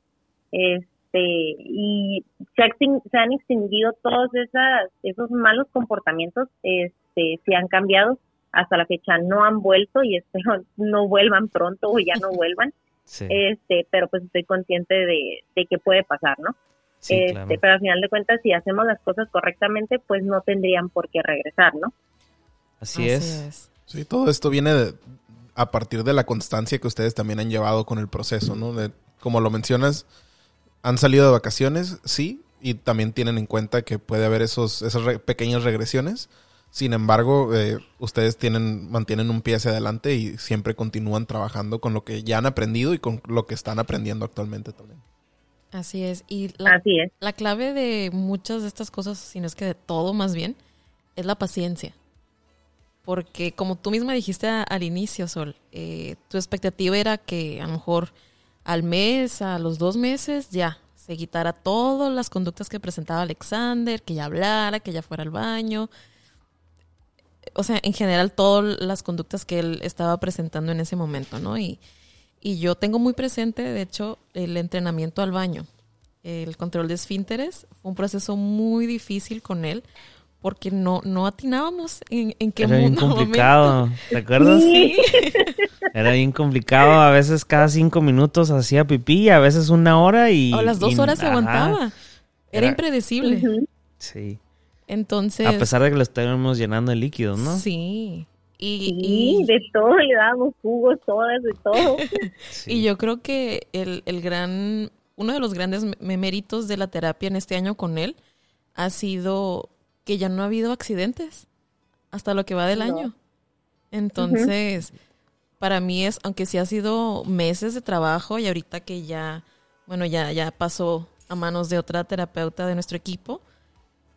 [SPEAKER 4] Este, este, y se, han extinguido todos esas, esos malos comportamientos, este, se han cambiado, hasta la fecha no han vuelto y espero no vuelvan pronto o ya no vuelvan, este, pero pues estoy consciente de, que puede pasar, ¿no? este, Pero al final de cuentas, si hacemos las cosas correctamente, pues no tendrían por qué regresar, ¿no?
[SPEAKER 2] Así, es.
[SPEAKER 1] Sí, todo esto viene a partir de la constancia que ustedes también han llevado con el proceso, ¿no? De, como lo mencionas, han salido de vacaciones, sí, y también tienen en cuenta que puede haber esos, esas pequeñas regresiones. Sin embargo, eh, ustedes tienen, mantienen un pie hacia adelante y siempre continúan trabajando con lo que ya han aprendido y con lo que están aprendiendo actualmente también.
[SPEAKER 3] Así es. Y la, la clave de muchas de estas cosas, si no es que de todo más bien, es la paciencia. Porque como tú misma dijiste al inicio, Sol, eh, tu expectativa era que a lo mejor al mes, a los dos meses, ya, se quitara todas las conductas que presentaba Alexander, que ya hablara, que ya fuera al baño. O sea, en general, todas las conductas que él estaba presentando en ese momento, ¿no? Y, y yo tengo muy presente, de hecho, el entrenamiento al baño. El control de esfínteres fue un proceso muy difícil con él porque no, no atinábamos en, en qué
[SPEAKER 2] Era bien complicado, ¿te acuerdas? Sí. Era bien complicado, a veces cada cinco minutos hacía pipí, a veces una hora y...
[SPEAKER 3] O las dos horas se aguantaba. Era, impredecible.
[SPEAKER 2] Sí.
[SPEAKER 3] Entonces...
[SPEAKER 2] A pesar de que lo estábamos llenando de líquidos, ¿no?
[SPEAKER 3] Sí.
[SPEAKER 4] Y, de todo, le dábamos jugos, todas, de todo.
[SPEAKER 3] Y yo creo que el, el gran, uno de los grandes méritos de la terapia en este año con él ha sido que ya no ha habido accidentes hasta lo que va del año. Entonces, para mí es, aunque sí ha sido meses de trabajo y ahorita que ya, bueno, ya, ya pasó a manos de otra terapeuta de nuestro equipo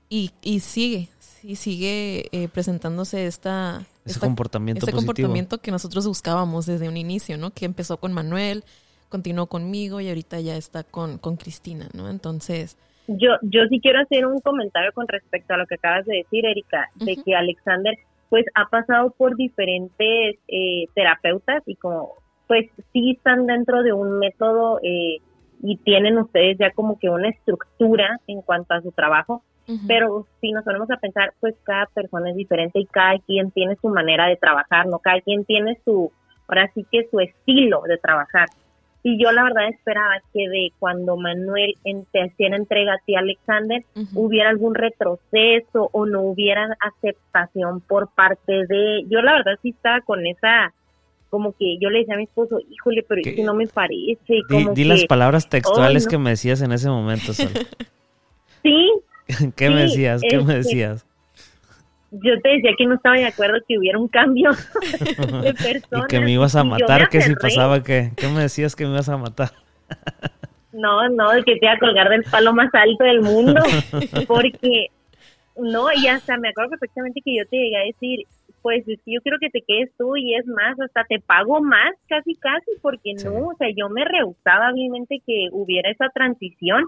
[SPEAKER 3] y, y sigue, sí, sigue eh, presentándose esta,
[SPEAKER 2] ese comportamiento
[SPEAKER 3] este comportamiento que nosotros buscábamos desde un inicio, ¿no? Que empezó con Manuel, continuó conmigo y ahorita ya está con, con Cristina, ¿no? Entonces,
[SPEAKER 4] yo, yo sí quiero hacer un comentario con respecto a lo que acabas de decir, Erika, de que Alexander pues ha pasado por diferentes eh, terapeutas y como pues sí están dentro de un método eh, y tienen ustedes ya como que una estructura en cuanto a su trabajo, pero si nos ponemos a pensar, pues cada persona es diferente y cada quien tiene su manera de trabajar, ¿no? Cada quien tiene su, ahora sí que su estilo de trabajar. Y yo la verdad esperaba que de cuando Manuel te hacía entrega a ti, Alexander, hubiera algún retroceso o no hubiera aceptación por parte de... Yo la verdad sí estaba con esa como que yo le decía a mi esposo, híjole, pero es que no me parece. Como
[SPEAKER 2] di, las palabras textuales que me decías en ese momento, Sol.
[SPEAKER 4] sí.
[SPEAKER 2] ¿Qué me decías? ¿Qué me este, decías?
[SPEAKER 4] Yo te decía que no estaba de acuerdo que hubiera un cambio de persona.
[SPEAKER 2] Y que me ibas a matar, que si pasaba, que ¿qué me decías que me ibas a matar?
[SPEAKER 4] No, no, de que te iba a colgar del palo más alto del mundo, porque, no, y hasta me acuerdo perfectamente que yo te llegué a decir, pues yo quiero que te quedes tú y es más, hasta te pago más, casi, casi, porque no, o sea, yo me rehusaba obviamente que hubiera esa transición,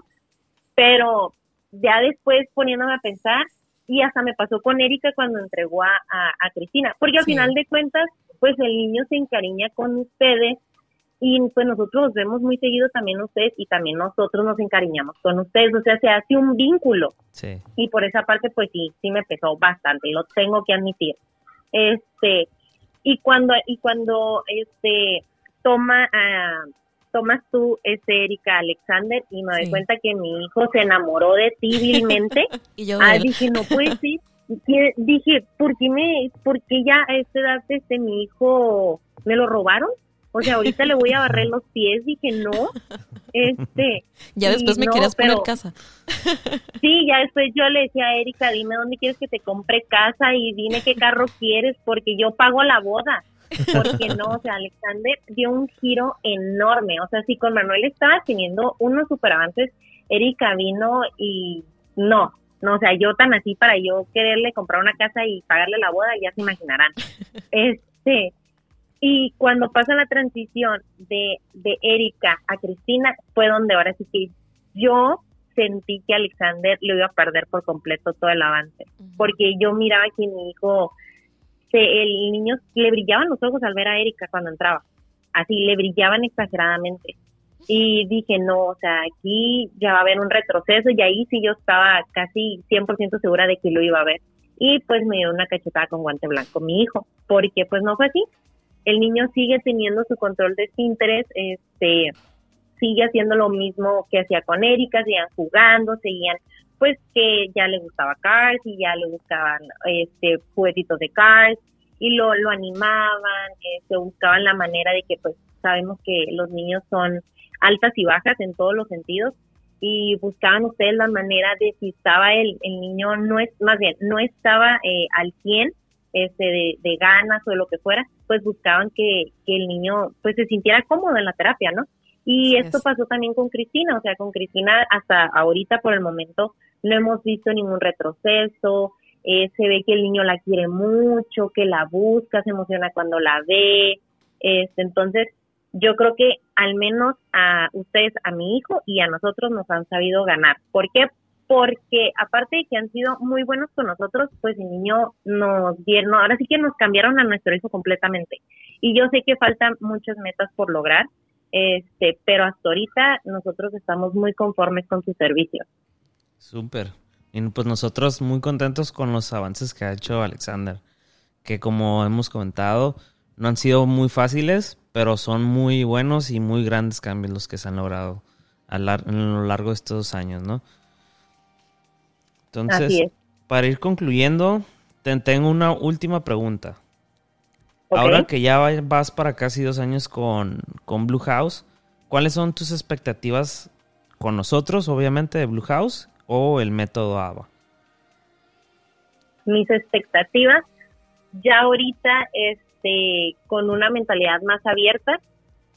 [SPEAKER 4] pero ya después poniéndome a pensar, y hasta me pasó con Erika cuando entregó a, a, Cristina, porque al final de cuentas, pues el niño se encariña con ustedes y pues nosotros los vemos muy seguido también ustedes y también nosotros nos encariñamos con ustedes, o sea, se hace un vínculo. Sí. Y por esa parte, pues sí, sí me pesó bastante, lo tengo que admitir. Este, y cuando, y cuando, este, toma, uh, tomas tú, este, Erika Alexander, y me doy cuenta que mi hijo se enamoró de ti vilmente, y yo ah, dije, no puede ser. Dije, ¿por qué me, por qué ya a esta edad, este, mi hijo, me lo robaron? O sea, ahorita le voy a barrer los pies, dije, no, este...
[SPEAKER 3] Ya después me quieres poner casa.
[SPEAKER 4] Sí, ya después yo le decía a Erika, dime dónde quieres que te compre casa y dime qué carro quieres porque yo pago la boda. Porque no, o sea, Alexander dio un giro enorme. O sea, si con Manuel estaba teniendo unos super avances, Erika vino y no, no, o sea, yo tan así para yo quererle comprar una casa y pagarle la boda, ya se imaginarán. Este, y cuando pasa la transición de, de Erika a Cristina, fue donde ahora sí que yo sentí que Alexander lo iba a perder por completo todo el avance. Porque yo miraba que mi hijo, se, el niño le brillaban los ojos al ver a Erika cuando entraba. Así, le brillaban exageradamente. Y dije, no, o sea, aquí ya va a haber un retroceso y ahí sí yo estaba casi 100% segura de que lo iba a ver. Y pues me dio una cachetada con guante blanco mi hijo, porque pues no fue así el niño sigue teniendo su control de interés, este, sigue haciendo lo mismo que hacía con Erika, seguían jugando, seguían, pues que ya le gustaba Cars y ya le gustaban este juguetitos de Cars y lo, lo animaban, se este, buscaban la manera de que pues sabemos que los niños son altas y bajas en todos los sentidos y buscaban ustedes la manera de si estaba el, el niño no es más bien no estaba eh, al 100 este, de, ganas o de lo que fuera, pues buscaban que, el niño pues se sintiera cómodo en la terapia, ¿no? Y esto pasó también con Cristina, o sea, con Cristina hasta ahorita por el momento no hemos visto ningún retroceso, eh, se ve que el niño la quiere mucho, que la busca, se emociona cuando la ve, este, entonces yo creo que al menos a ustedes, a mi hijo y a nosotros nos han sabido ganar. ¿Por qué? porque aparte de que han sido muy buenos con nosotros, pues el niño nos dieron, ahora sí que nos cambiaron a nuestro hijo completamente. Y yo sé que faltan muchas metas por lograr, este, pero hasta ahorita nosotros estamos muy conformes con su servicio.
[SPEAKER 2] Súper. Y pues nosotros muy contentos con los avances que ha hecho Alexander, que como hemos comentado, no han sido muy fáciles, pero son muy buenos y muy grandes cambios los que se han logrado a, lo largo de estos años, ¿no? Entonces, para ir concluyendo, te tengo una última pregunta. Ahora que ya vas para casi dos años con, con Blue House, ¿cuáles son tus expectativas con nosotros, obviamente, de Blue House o el método ABA?
[SPEAKER 4] Mis expectativas, ya ahorita, este, con una mentalidad más abierta,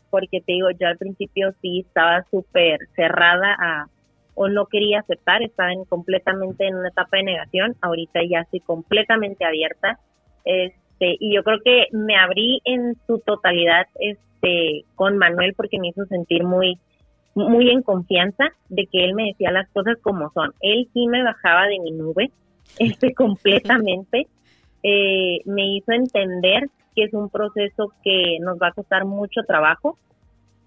[SPEAKER 4] porque te digo, yo al principio sí estaba súper cerrada a, o no quería aceptar, estaba en, completamente en una etapa de negación, ahorita ya estoy completamente abierta, este, y yo creo que me abrí en su totalidad, este, con Manuel porque me hizo sentir muy, muy en confianza de que él me decía las cosas como son. Él sí me bajaba de mi nube, este, completamente, eh, me hizo entender que es un proceso que nos va a costar mucho trabajo,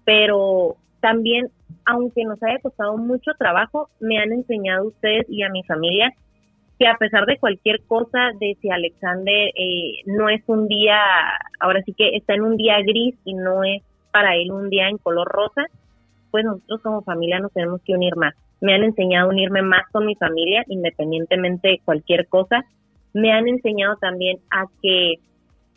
[SPEAKER 4] pero también, aunque nos haya costado mucho trabajo, me han enseñado ustedes y a mi familia que a pesar de cualquier cosa, de si Alexander eh, no es un día, ahora sí que está en un día gris y no es para él un día en color rosa, pues nosotros como familia nos tenemos que unir más. Me han enseñado a unirme más con mi familia, independientemente de cualquier cosa. Me han enseñado también a que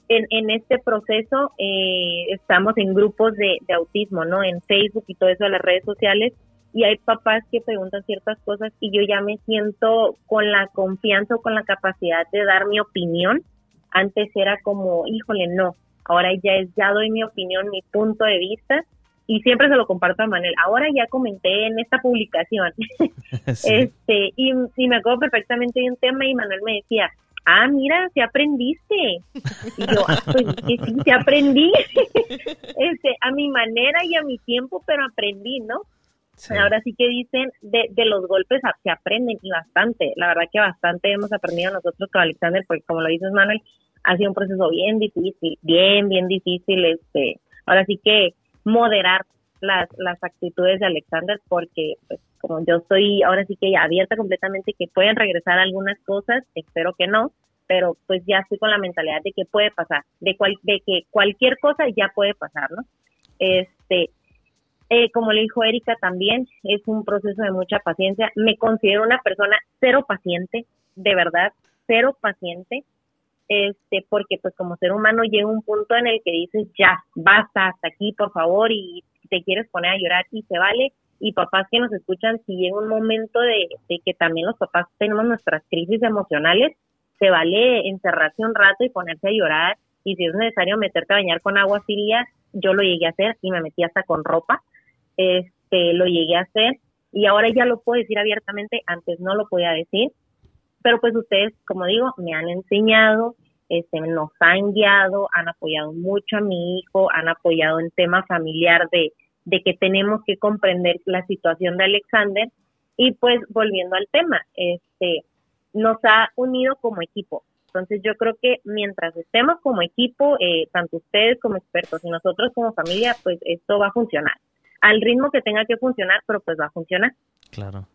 [SPEAKER 4] en, este proceso eh, estamos en grupos de, autismo, ¿no? En Facebook y todo eso, en las redes sociales, y hay papás que preguntan ciertas cosas y yo ya me siento con la confianza o con la capacidad de dar mi opinión. Antes era como, híjole, no, ahora ya es, ya doy mi opinión, mi punto de vista y siempre se lo comparto a Manuel. Ahora ya comenté en esta publicación, este, y, y, me acuerdo perfectamente de un tema y Manuel me decía, ah, mira, se aprendiste. Y yo, ah, pues sí, sí, aprendí, este, a mi manera y a mi tiempo, pero aprendí, ¿no? Ahora sí que dicen, de, de los golpes se aprenden y bastante, la verdad que bastante hemos aprendido nosotros con Alexander, porque como lo dices Manuel, ha sido un proceso bien difícil, bien, bien difícil, este, ahora sí que moderar las, las actitudes de Alexander, porque pues como yo estoy ahora sí que abierta completamente que pueden regresar algunas cosas, espero que no, pero pues ya estoy con la mentalidad de que puede pasar, de, cual, de que cualquier cosa ya puede pasar, ¿no? Este, eh, como le dijo Erika también, es un proceso de mucha paciencia. Me considero una persona cero paciente, de verdad, cero paciente, este, porque pues como ser humano llega un punto en el que dices, ya, basta, hasta aquí, por favor, y te quieres poner a llorar y se vale. Y papás que nos escuchan, si llega un momento de, que también los papás tenemos nuestras crisis emocionales, se vale encerrarse un rato y ponerse a llorar y si es necesario meterte a bañar con agua fría, yo lo llegué a hacer y me metí hasta con ropa, este, lo llegué a hacer y ahora ya lo puedo decir abiertamente, antes no lo podía decir, pero pues ustedes, como digo, me han enseñado, este, nos han guiado, han apoyado mucho a mi hijo, han apoyado en tema familiar de, de que tenemos que comprender la situación de Alexander y pues volviendo al tema, este, nos ha unido como equipo. Entonces yo creo que mientras estemos como equipo, eh, tanto ustedes como expertos y nosotros como familia, pues esto va a funcionar. Al ritmo que tenga que funcionar, pero pues va a funcionar.
[SPEAKER 2] Claro,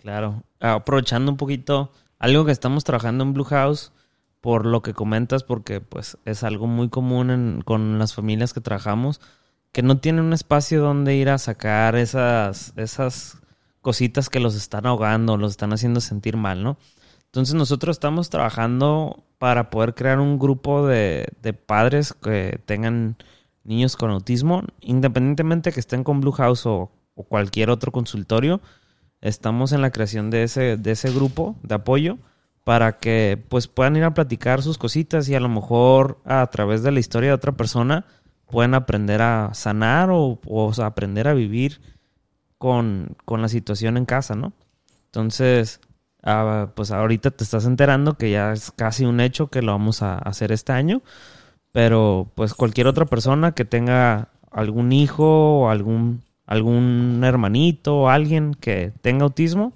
[SPEAKER 2] claro. Aprovechando un poquito algo que estamos trabajando en Blue House, por lo que comentas, porque pues es algo muy común con las familias que trabajamos, que no tienen un espacio donde ir a sacar esas, esas cositas que los están ahogando, los están haciendo sentir mal, ¿no? Entonces nosotros estamos trabajando para poder crear un grupo de, padres que tengan niños con autismo, independientemente que estén con Blue House o, cualquier otro consultorio. Estamos en la creación de ese, de ese grupo de apoyo para que pues puedan ir a platicar sus cositas y a lo mejor a través de la historia de otra persona puedan aprender a sanar o, o aprender a vivir con, con la situación en casa, ¿no? Entonces, Ah, pues ahorita te estás enterando que ya es casi un hecho que lo vamos a hacer este año. Pero pues cualquier otra persona que tenga algún hijo o algún, algún hermanito o alguien que tenga autismo,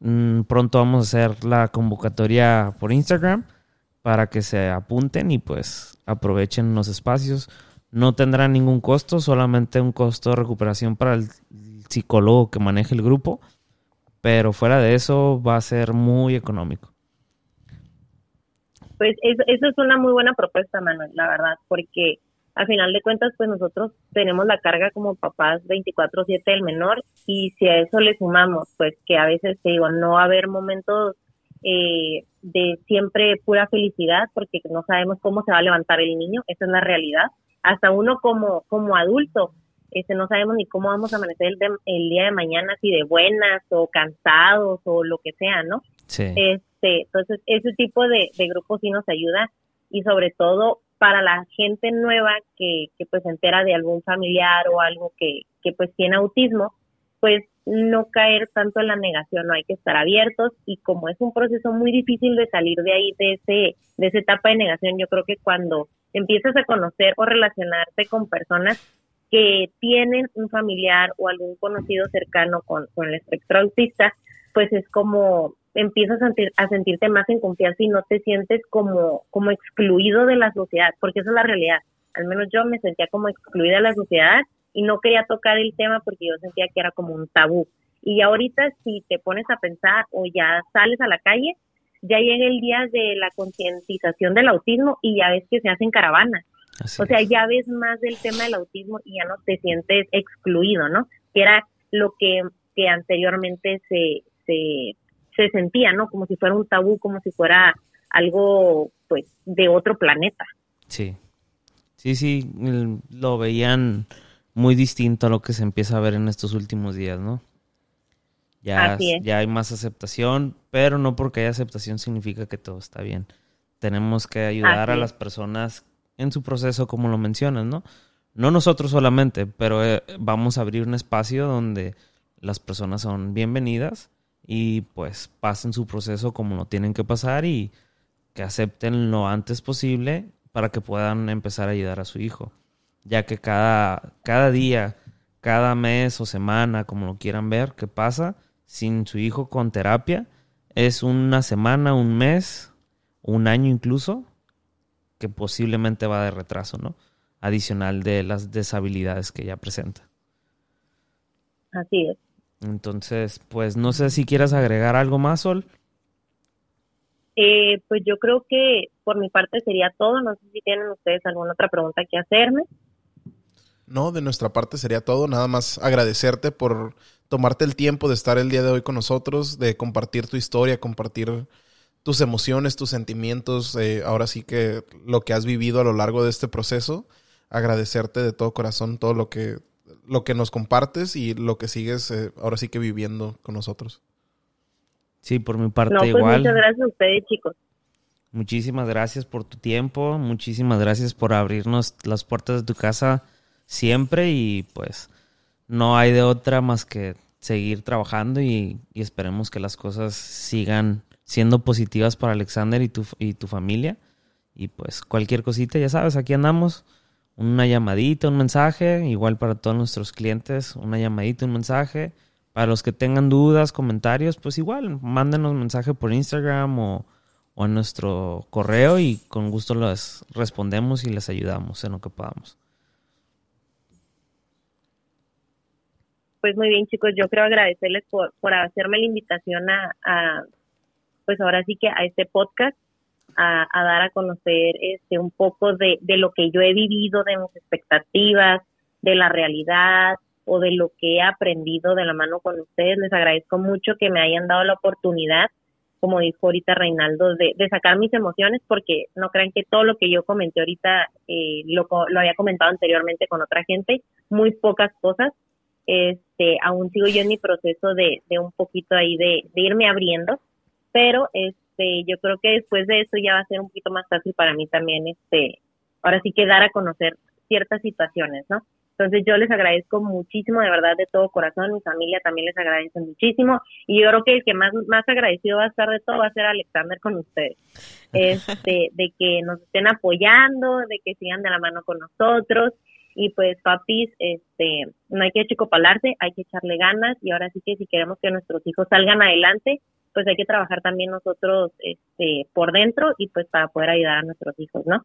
[SPEAKER 2] mm, pronto vamos a hacer la convocatoria por Instagram para que se apunten y pues aprovechen los espacios. No tendrá ningún costo, solamente un costo de recuperación para el psicólogo que maneje el grupo pero fuera de eso va a ser muy económico.
[SPEAKER 4] Pues eso, es una muy buena propuesta, Manuel, la verdad, porque al final de cuentas, pues nosotros tenemos la carga como papás 24/7 del menor y si a eso le sumamos, pues que a veces, te digo, no va a haber momentos eh, de siempre pura felicidad porque no sabemos cómo se va a levantar el niño, esa es la realidad. Hasta uno como, como adulto este, no sabemos ni cómo vamos a amanecer el, día de mañana, si de buenas o cansados o lo que sea, ¿no? Sí. Este, entonces, ese tipo de, de grupos sí nos ayuda y sobre todo para la gente nueva que, pues se entera de algún familiar o algo que, que pues tiene autismo, pues no caer tanto en la negación, no hay que estar abiertos y como es un proceso muy difícil de salir de ahí, de, ese, de esa etapa de negación, yo creo que cuando empiezas a conocer o relacionarte con personas que tienen un familiar o algún conocido cercano con, el espectro autista, pues es como empiezas a, sentir, a sentirte más en confianza y no te sientes como, como excluido de la sociedad, porque esa es la realidad. Al menos yo me sentía como excluida de la sociedad y no quería tocar el tema porque yo sentía que era como un tabú. Y ahorita si te pones a pensar o ya sales a la calle, ya llega el día de la concientización del autismo y ya ves que se hacen caravanas o sea, ya ves más del tema del autismo y ya no te sientes excluido, ¿no? Que era lo que, que anteriormente se, se, se sentía, ¿no? Como si fuera un tabú, como si fuera algo, pues, de otro planeta.
[SPEAKER 2] Sí. Sí, sí, lo veían muy distinto a lo que se empieza a ver en estos últimos días, ¿no? Ya, ya hay más aceptación, pero no porque haya aceptación significa que todo está bien. Tenemos que ayudar a las personas en su proceso, como lo mencionas, ¿no? no nosotros solamente, pero eh, vamos a abrir un espacio donde las personas son bienvenidas y pues pasen su proceso como lo tienen que pasar y que acepten lo antes posible para que puedan empezar a ayudar a su hijo. Ya que cada, cada día, cada mes o semana, como lo quieran ver, que pasa sin su hijo con terapia, es una semana, un mes, un año incluso, que posiblemente va de retraso, ¿no? Adicional de las deshabilidades que ya presenta.
[SPEAKER 4] Así es.
[SPEAKER 2] Entonces, pues no sé si quieras agregar algo más, Sol.
[SPEAKER 4] Eh, pues yo creo que por mi parte sería todo. No sé si tienen ustedes alguna otra pregunta que hacerme.
[SPEAKER 1] No, de nuestra parte sería todo. Nada más agradecerte por tomarte el tiempo de estar el día de hoy con nosotros, de compartir tu historia, compartir tus emociones, tus sentimientos, eh, ahora sí que lo que has vivido a lo largo de este proceso. Agradecerte de todo corazón todo lo que, lo que nos compartes y lo que sigues eh, ahora sí que viviendo con nosotros.
[SPEAKER 2] Sí, por mi parte no, pues igual.
[SPEAKER 4] Muchas gracias a ustedes, chicos.
[SPEAKER 2] Muchísimas gracias por tu tiempo, muchísimas gracias por abrirnos las puertas de tu casa siempre y pues no hay de otra más que seguir trabajando y, y esperemos que las cosas sigan siendo positivas para Alexander y tu, y tu familia. Y pues cualquier cosita, ya sabes, aquí andamos. Una llamadita, un mensaje, igual para todos nuestros clientes, una llamadita, un mensaje. Para los que tengan dudas, comentarios, pues igual, mándenos mensaje por Instagram o, o en nuestro correo y con gusto les respondemos y les ayudamos en lo que podamos.
[SPEAKER 4] Pues muy bien, chicos, yo quiero agradecerles por, por hacerme la invitación a pues ahora sí que a este podcast a, dar a conocer este un poco de, de lo que yo he vivido, de mis expectativas, de la realidad o de lo que he aprendido de la mano con ustedes. Les agradezco mucho que me hayan dado la oportunidad, como dijo ahorita Reinaldo, de, de sacar mis emociones, porque no crean que todo lo que yo comenté ahorita eh, lo, lo había comentado anteriormente con otra gente, muy pocas cosas. Este, aún sigo yo en mi proceso de, de un poquito ahí de, irme abriendo pero este yo creo que después de eso ya va a ser un poquito más fácil para mí también este ahora sí que dar a conocer ciertas situaciones, ¿no? Entonces yo les agradezco muchísimo, de verdad, de todo corazón, mi familia también les agradece muchísimo y yo creo que el que más, más agradecido va a estar de todo va a ser Alexander con ustedes, este, de que nos estén apoyando, de que sigan de la mano con nosotros y pues papis, este, no hay que chicopalarse, hay que echarle ganas y ahora sí que si queremos que nuestros hijos salgan adelante, pues hay que trabajar también nosotros este, por dentro y pues para poder ayudar a nuestros hijos, ¿no?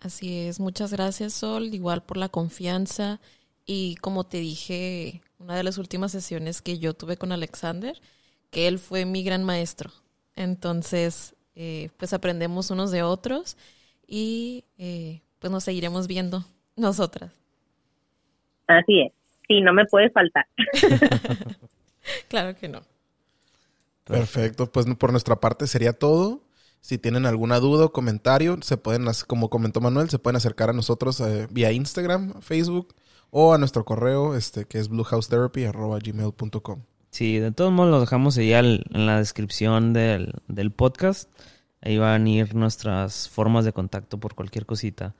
[SPEAKER 3] Así es, muchas gracias Sol, igual por la confianza y como te dije, una de las últimas sesiones que yo tuve con Alexander, que él fue mi gran maestro. Entonces, eh, pues aprendemos unos de otros y eh, pues nos seguiremos viendo nosotras.
[SPEAKER 4] Así es, sí, no me puede faltar.
[SPEAKER 3] claro que no.
[SPEAKER 1] Perfecto, pues por nuestra parte sería todo. Si tienen alguna duda o comentario, se pueden, como comentó Manuel, se pueden acercar a nosotros eh, vía Instagram, Facebook o a nuestro correo, este que es bluehousetherapy.gmail.com.
[SPEAKER 2] Sí, de todos modos lo dejamos ahí en la descripción del, del podcast. Ahí van a ir nuestras formas de contacto por cualquier cosita.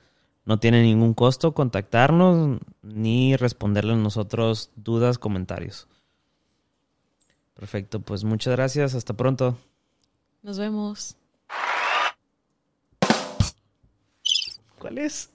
[SPEAKER 2] No tiene ningún costo contactarnos ni responderle a nosotros dudas, comentarios. Perfecto, pues muchas gracias, hasta pronto.
[SPEAKER 3] Nos vemos.
[SPEAKER 2] ¿Cuál es?